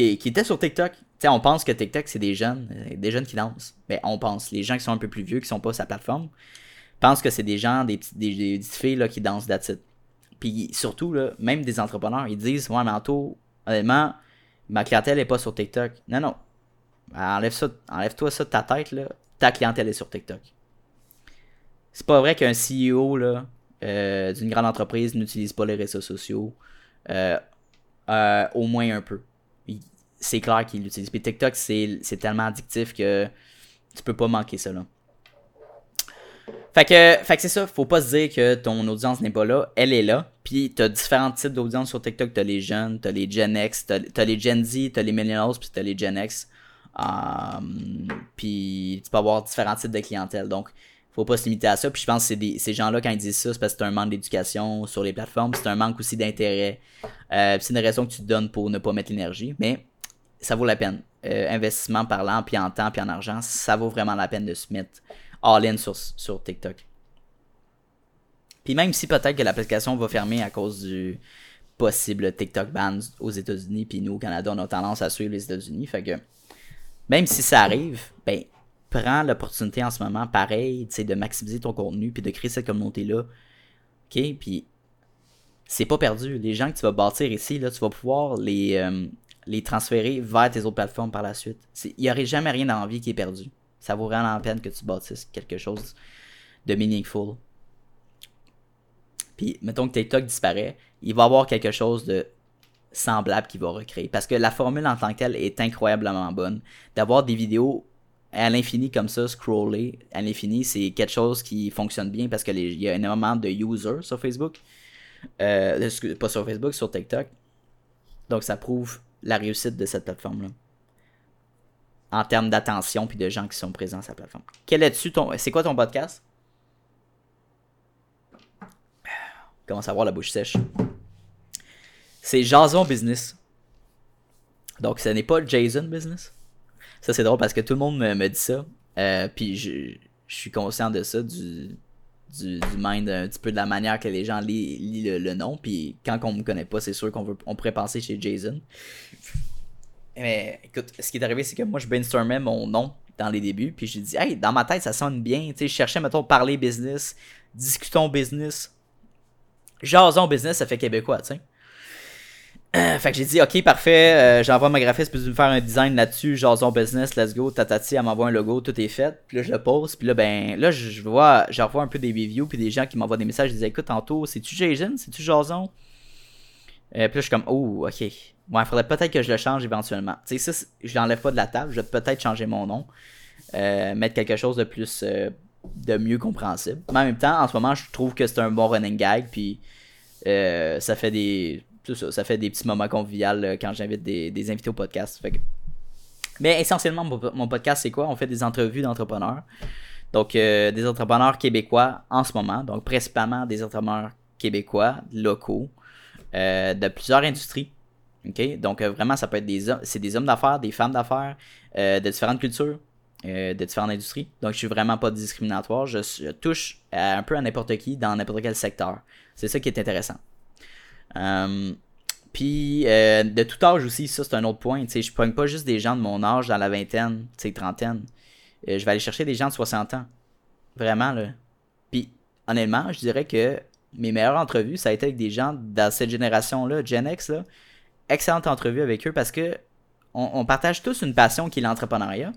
était sur TikTok. sais, on pense que TikTok, c'est des jeunes, des jeunes qui dansent. Mais on pense. Les gens qui sont un peu plus vieux, qui sont pas sur sa plateforme, pensent que c'est des gens, des, des, petites filles là, qui dansent that's puis surtout, là, même des entrepreneurs, ils disent Ouais, mais Anto, honnêtement, ma clientèle n'est pas sur TikTok. Non, non. Enlève ça, enlève-toi ça de ta tête, là. Ta clientèle est sur TikTok. C'est pas vrai qu'un CEO là, euh, d'une grande entreprise n'utilise pas les réseaux sociaux. Euh, euh, au moins un peu. C'est clair qu'il l'utilise. Puis TikTok, c'est, c'est tellement addictif que tu peux pas manquer ça là. Fait que, fait c'est ça, faut pas se dire que ton audience n'est pas là, elle est là. Puis t'as différents types d'audience sur TikTok, t'as les jeunes, t'as les Gen X, t'as, as les Gen Z, t'as les Millennials, puis t'as les Gen X. Um, puis tu peux avoir différents types de clientèle. Donc, faut pas se limiter à ça. Puis je pense que c'est ces gens-là, quand ils disent ça, c'est parce que c'est un manque d'éducation sur les plateformes, c'est un manque aussi d'intérêt. Euh, c'est une raison que tu te donnes pour ne pas mettre l'énergie, mais ça vaut la peine. Euh, investissement parlant, puis en temps, puis en argent, ça vaut vraiment la peine de se mettre all-in sur, sur TikTok. Puis même si peut-être que l'application va fermer à cause du possible TikTok ban aux États-Unis, puis nous au Canada, on a tendance à suivre les États-Unis, fait que même si ça arrive, ben prends l'opportunité en ce moment, pareil, de maximiser ton contenu, puis de créer cette communauté-là. OK? Puis c'est pas perdu. Les gens que tu vas bâtir ici, là, tu vas pouvoir les, euh, les transférer vers tes autres plateformes par la suite. Il n'y aurait jamais rien dans la vie qui est perdu. Ça vaut vraiment la peine que tu bâtisses quelque chose de meaningful. Puis, mettons que TikTok disparaît, il va y avoir quelque chose de semblable qui va recréer. Parce que la formule en tant que telle est incroyablement bonne. D'avoir des vidéos à l'infini comme ça, scroller à l'infini, c'est quelque chose qui fonctionne bien parce qu'il y a énormément de users sur Facebook. Euh, pas sur Facebook, sur TikTok. Donc ça prouve la réussite de cette plateforme-là en termes d'attention puis de gens qui sont présents sur la plateforme. Quel est-tu ton. C'est quoi ton podcast? commence à avoir la bouche sèche. C'est Jason Business. Donc, ce n'est pas Jason Business. Ça, c'est drôle parce que tout le monde me, me dit ça. Euh, puis je, je suis conscient de ça, du, du, mind, un petit peu de la manière que les gens lisent le, nom. Puis quand on me connaît pas, c'est sûr qu'on on pourrait penser chez Jason. Mais écoute, ce qui est arrivé, c'est que moi, je brainstormais mon nom dans les débuts. Puis j'ai dit, hey, dans ma tête, ça sonne bien. Tu sais, je cherchais, mettons, parler business, discutons business. Jason business, ça fait québécois, tu sais. Euh, fait que j'ai dit, ok, parfait, euh, j'envoie ma graphiste, peux-tu me faire un design là-dessus, Jason Business, let's go, tatati, elle m'envoie un logo, tout est fait. Puis là, je le pose, puis là, ben, là, je vois, je revois un peu des reviews, puis des gens qui m'envoient des messages, je disais, écoute, tantôt, c'est-tu Jason, c'est-tu Jason? Euh, puis je suis comme, oh, ok. Ouais, il faudrait peut-être que je le change éventuellement. Tu sais, ça, je l'enlève pas de la table, je vais peut-être changer mon nom, euh, mettre quelque chose de plus, euh, de mieux compréhensible. Mais en même temps, en ce moment, je trouve que c'est un bon running gag, puis euh, ça fait des ça, ça fait des petits moments conviviaux euh, quand j'invite des, des, invités au podcast. Mais essentiellement, mon, podcast, c'est quoi? On fait des entrevues d'entrepreneurs. Donc, des entrepreneurs québécois en ce moment. Donc, principalement des entrepreneurs québécois, locaux, euh, de plusieurs industries. Donc, euh, vraiment, ça peut être des hommes, c'est des hommes d'affaires, des femmes d'affaires, euh, de différentes cultures, de différentes industries. Donc, je suis vraiment pas discriminatoire. Je, touche un peu à n'importe qui dans n'importe quel secteur. C'est ça qui est intéressant. Euh, puis de tout âge aussi, ça c'est un autre point. sais je prends pas juste des gens de mon âge dans la vingtaine, trentaine. Euh, je vais aller chercher des gens de 60 ans. Vraiment, là. Puis honnêtement, je dirais que mes meilleures entrevues, ça a été avec des gens dans cette génération-là, Gen X. Excellente entrevue avec eux parce que on, partage tous une passion qui est l'entrepreneuriat.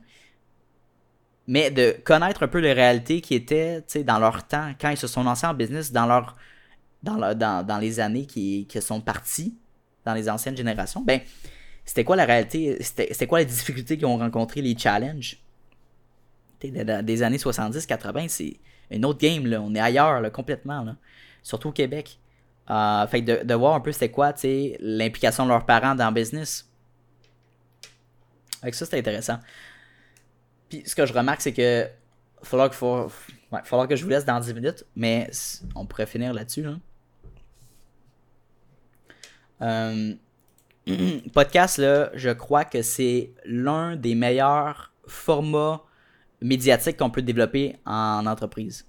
Mais de connaître un peu les réalités qui étaient dans leur temps, quand ils se sont lancés en business, dans leur dans, le, dans, les années qui, sont parties, dans les anciennes générations, ben, c'était quoi la réalité, c'était quoi les difficultés qu'ils ont rencontrées, les challenges? Des années 70-80, c'est une autre game, on est ailleurs complètement, là. Surtout au Québec. Euh, fait de, voir un peu c'était quoi l'implication de leurs parents dans le business. Avec ça, c'était intéressant. Puis ce que je remarque, c'est que falloir, falloir que je vous laisse dans 10 minutes, mais on pourrait finir là-dessus. Là. Euh, podcast, là, je crois que c'est l'un des meilleurs formats médiatiques qu'on peut développer en entreprise.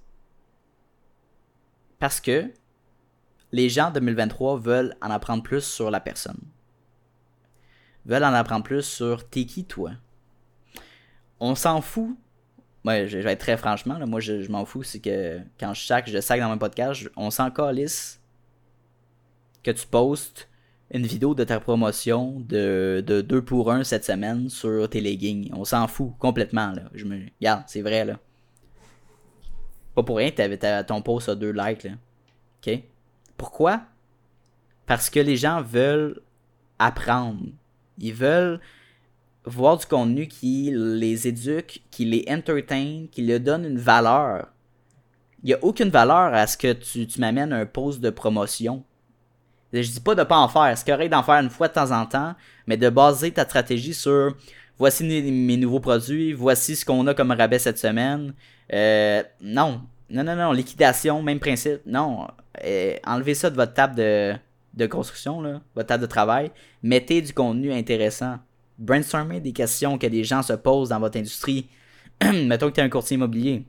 Parce que les gens de 2023 veulent en apprendre plus sur la personne. Veulent en apprendre plus sur t'es qui toi. On s'en fout. Je, vais être très franchement, là, moi je, m'en fous, c'est que quand je sac, je sac dans mon podcast, on s'en calisse que tu postes une vidéo de ta promotion de, de 2 pour 1 cette semaine sur tes leggings. On s'en fout complètement. Là. Regarde, c'est vrai. là. Pas pour rien, t'avais ton post à 2 likes. Là. OK? Pourquoi? Parce que les gens veulent apprendre. Ils veulent voir du contenu qui les éduque, qui les entertain, qui leur donne une valeur. Il n'y a aucune valeur à ce que tu, tu m'amènes un post de promotion. Je dis pas de pas en faire, c'est correct d'en faire une fois de temps en temps, mais de baser ta stratégie sur voici mes nouveaux produits, voici ce qu'on a comme rabais cette semaine. Euh, non, non, non, non, liquidation, même principe. Non, euh, enlevez ça de votre table de, construction, là, votre table de travail. Mettez du contenu intéressant. Brainstormez des questions que des gens se posent dans votre industrie. Mettons que tu es un courtier immobilier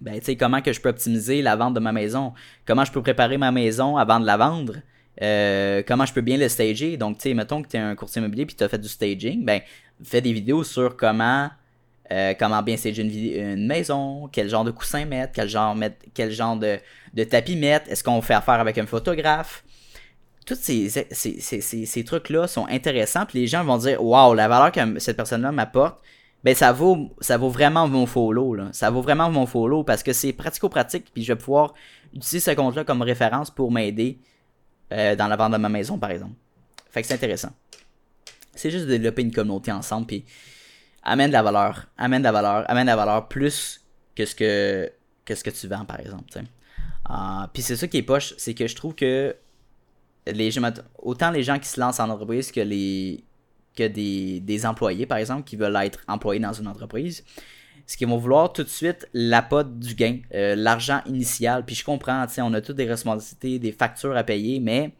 ben, tu sais, comment je peux optimiser la vente de ma maison? Comment je peux préparer ma maison avant de la vendre? Euh, comment je peux bien le stager? Donc, tu sais, mettons que tu es un courtier immobilier puis tu as fait du staging, ben, fais des vidéos sur comment, euh, comment bien stager une, maison, quel genre de coussin mettre, quel genre, mettre, quel genre de, de tapis mettre, est-ce qu'on fait affaire avec un photographe? Tous ces, ces, ces, ces trucs-là sont intéressants, puis les gens vont dire Waouh, la valeur que cette personne-là m'apporte, ben ça vaut ça vaut vraiment mon follow là. Ça vaut vraiment mon follow parce que c'est pratico-pratique puis je vais pouvoir utiliser ce compte-là comme référence pour m'aider euh, dans la vente de ma maison par exemple. Fait que c'est intéressant. C'est juste de développer une communauté ensemble puis amène de la valeur, amène de la valeur, amène de la valeur plus que ce que que ce que tu vends par exemple, uh, puis c'est ça qui est poche, c'est que je trouve que les autant les gens qui se lancent en entreprise que les que des, des, employés, par exemple, qui veulent être employés dans une entreprise, c'est qu'ils vont vouloir tout de suite la pote du gain, euh, l'argent initial. Puis je comprends, on a toutes des responsabilités, des factures à payer, mais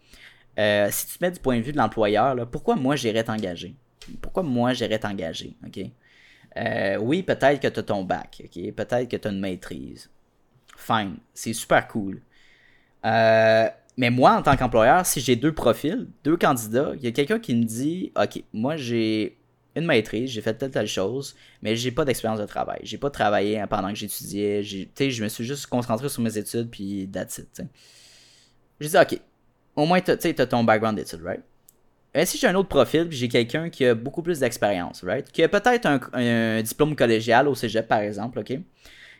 euh, si tu te mets du point de vue de l'employeur, pourquoi moi j'irais t'engager? Pourquoi moi j'irais t'engager? OK? Euh, oui, peut-être que tu as ton bac? Peut-être que tu as une maîtrise. Fine, c'est super cool. Euh, mais moi, en tant qu'employeur, si j'ai deux profils, deux candidats, il y a quelqu'un qui me dit OK, moi j'ai une maîtrise, j'ai fait telle telle chose, mais j'ai pas d'expérience de travail. J'ai pas travaillé pendant que j'étudiais. Je me suis juste concentré sur mes études, puis that's it. J'ai dit OK, au moins tu as ton background d'études, right? Et si j'ai un autre profil, puis j'ai quelqu'un qui a beaucoup plus d'expérience, right? Qui a peut-être un, diplôme collégial au cégep, par exemple, OK?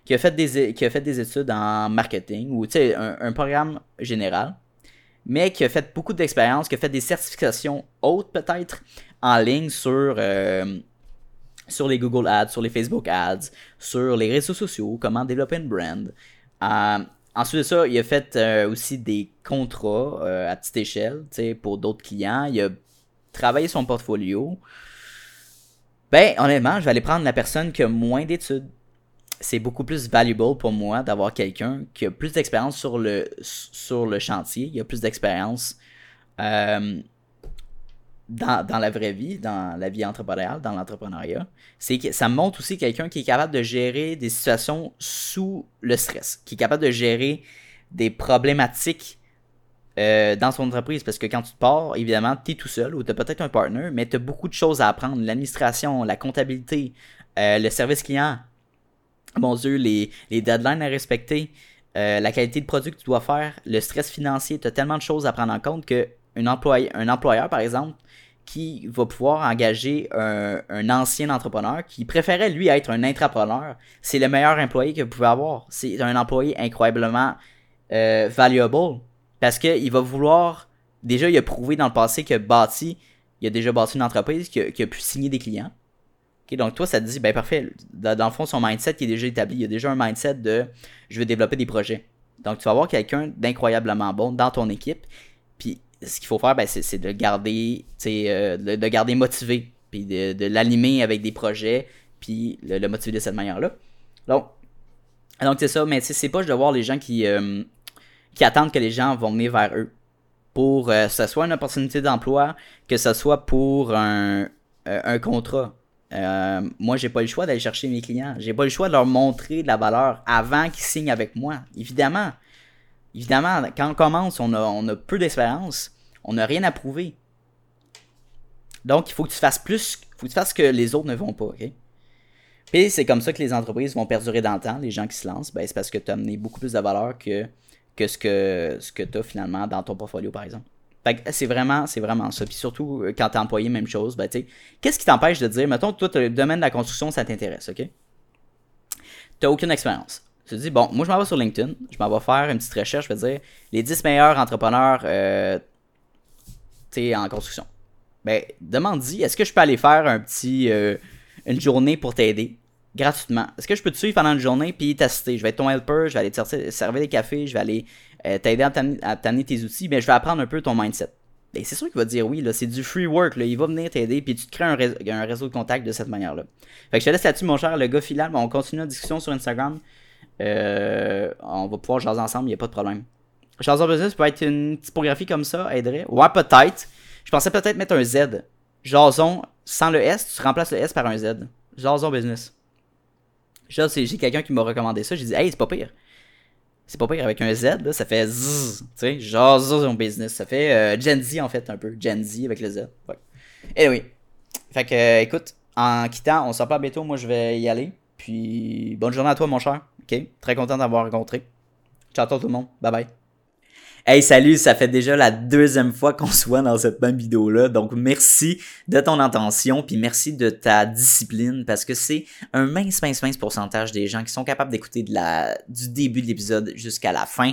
Qui a fait des, qui a fait des études en marketing ou, tu sais, un, programme général, mais qui a fait beaucoup d'expérience, qui a fait des certifications hautes, peut-être, en ligne sur, euh, sur les Google Ads, sur les Facebook Ads, sur les réseaux sociaux, comment développer une brand. Euh, Ensuite de ça, il a fait euh, aussi des contrats euh, à petite échelle pour d'autres clients. Il a travaillé son portfolio. Ben, honnêtement, je vais aller prendre la personne qui a moins d'études. C'est beaucoup plus valuable pour moi d'avoir quelqu'un qui a plus d'expérience sur le, sur le chantier. Il a plus d'expérience. Euh, dans, la vraie vie, dans la vie entrepreneuriale, dans l'entrepreneuriat, c'est que ça montre aussi quelqu'un qui est capable de gérer des situations sous le stress, qui est capable de gérer des problématiques euh, dans son entreprise. Parce que quand tu pars, évidemment, tu es tout seul ou tu as peut-être un partner, mais tu as beaucoup de choses à apprendre. L'administration, la comptabilité, euh, le service client, mon Dieu, les, deadlines à respecter, euh, la qualité de produit que tu dois faire, le stress financier, tu as tellement de choses à prendre en compte que un, un employeur, par exemple, qui va pouvoir engager un, ancien entrepreneur qui préférait lui être un intrapreneur, c'est le meilleur employé que vous pouvez avoir. C'est un employé incroyablement euh, valuable parce qu'il va vouloir. Déjà, il a prouvé dans le passé que bâti, il a déjà bâti une entreprise qui a, pu signer des clients. donc toi, ça te dit, ben parfait, dans, le fond, son mindset qui est déjà établi, il y a déjà un mindset de je veux développer des projets. Donc tu vas avoir quelqu'un d'incroyablement bon dans ton équipe. Ce qu'il faut faire, ben, c'est de garder, euh, de, de, garder motivé, puis de, l'animer avec des projets, puis le, motiver de cette manière-là. Donc, donc c'est ça, mais c'est pas de voir les gens qui, euh, qui attendent que les gens vont venir vers eux pour euh, que ce soit une opportunité d'emploi, que ce soit pour un, un contrat. moi, j'ai pas le choix d'aller chercher mes clients. J'ai pas le choix de leur montrer de la valeur avant qu'ils signent avec moi. Évidemment, Évidemment, quand on commence, on a, peu d'expérience, on n'a rien à prouver. Donc, il faut que tu fasses plus, il faut que tu fasses ce que les autres ne vont pas, ok? Puis c'est comme ça que les entreprises vont perdurer dans le temps, les gens qui se lancent, ben, c'est parce que tu as amené beaucoup plus de valeur que, que ce que, ce que tu as finalement dans ton portfolio, par exemple. c'est vraiment, c'est vraiment ça. Puis surtout, euh, quand tu es employé, même chose, ben, qu'est-ce qui t'empêche de dire, mettons, toi, le domaine de la construction, ça t'intéresse, ok? Tu n'as aucune expérience. Tu te dis, bon, moi je m'en vais sur LinkedIn, je m'en vais faire une petite recherche, je vais dire les 10 meilleurs entrepreneurs euh, en construction. Ben, demande-y, est-ce que je peux aller faire un petit, euh, une journée pour t'aider gratuitement? Est-ce que je peux te suivre pendant une journée puis t'assister? Je vais être ton helper, je vais aller te servir des cafés, je vais aller euh, t'aider à t'amener tes outils, mais ben, je vais apprendre un peu ton mindset. Ben, c'est sûr qu'il va dire oui, là, c'est du free work, là, il va venir t'aider, puis tu te crées un, réseau, de contact de cette manière-là. Fait que je te laisse là-dessus, mon cher, le gars final, on continue la discussion sur Instagram. Euh, on va pouvoir jaser ensemble, il n'y a pas de problème. Jaser business peut être une typographie comme ça, aiderait. Ouais, peut-être. Je pensais peut-être mettre un Z. Jason sans le S, tu remplaces le S par un Z. Jason business. J'ai quelqu'un qui m'a recommandé ça. J'ai dit, hey, c'est pas pire. C'est pas pire avec un Z, ça fait Z. Tu sais, Jason business. Ça fait euh, Gen Z en fait, un peu. Gen Z avec le Z. Ouais. Anyway. Fait que, euh, écoute, en quittant, on se reparle bientôt. Moi, je vais y aller. Puis, bonne journée à toi, mon cher. Très content d'avoir rencontré. Ciao tout le monde. Bye bye. Hey, salut, ça fait déjà la deuxième fois qu'on se voit dans cette même vidéo-là. Donc, merci de ton intention, puis merci de ta discipline, parce que c'est un mince, mince, mince pourcentage des gens qui sont capables d'écouter du début de l'épisode jusqu'à la fin.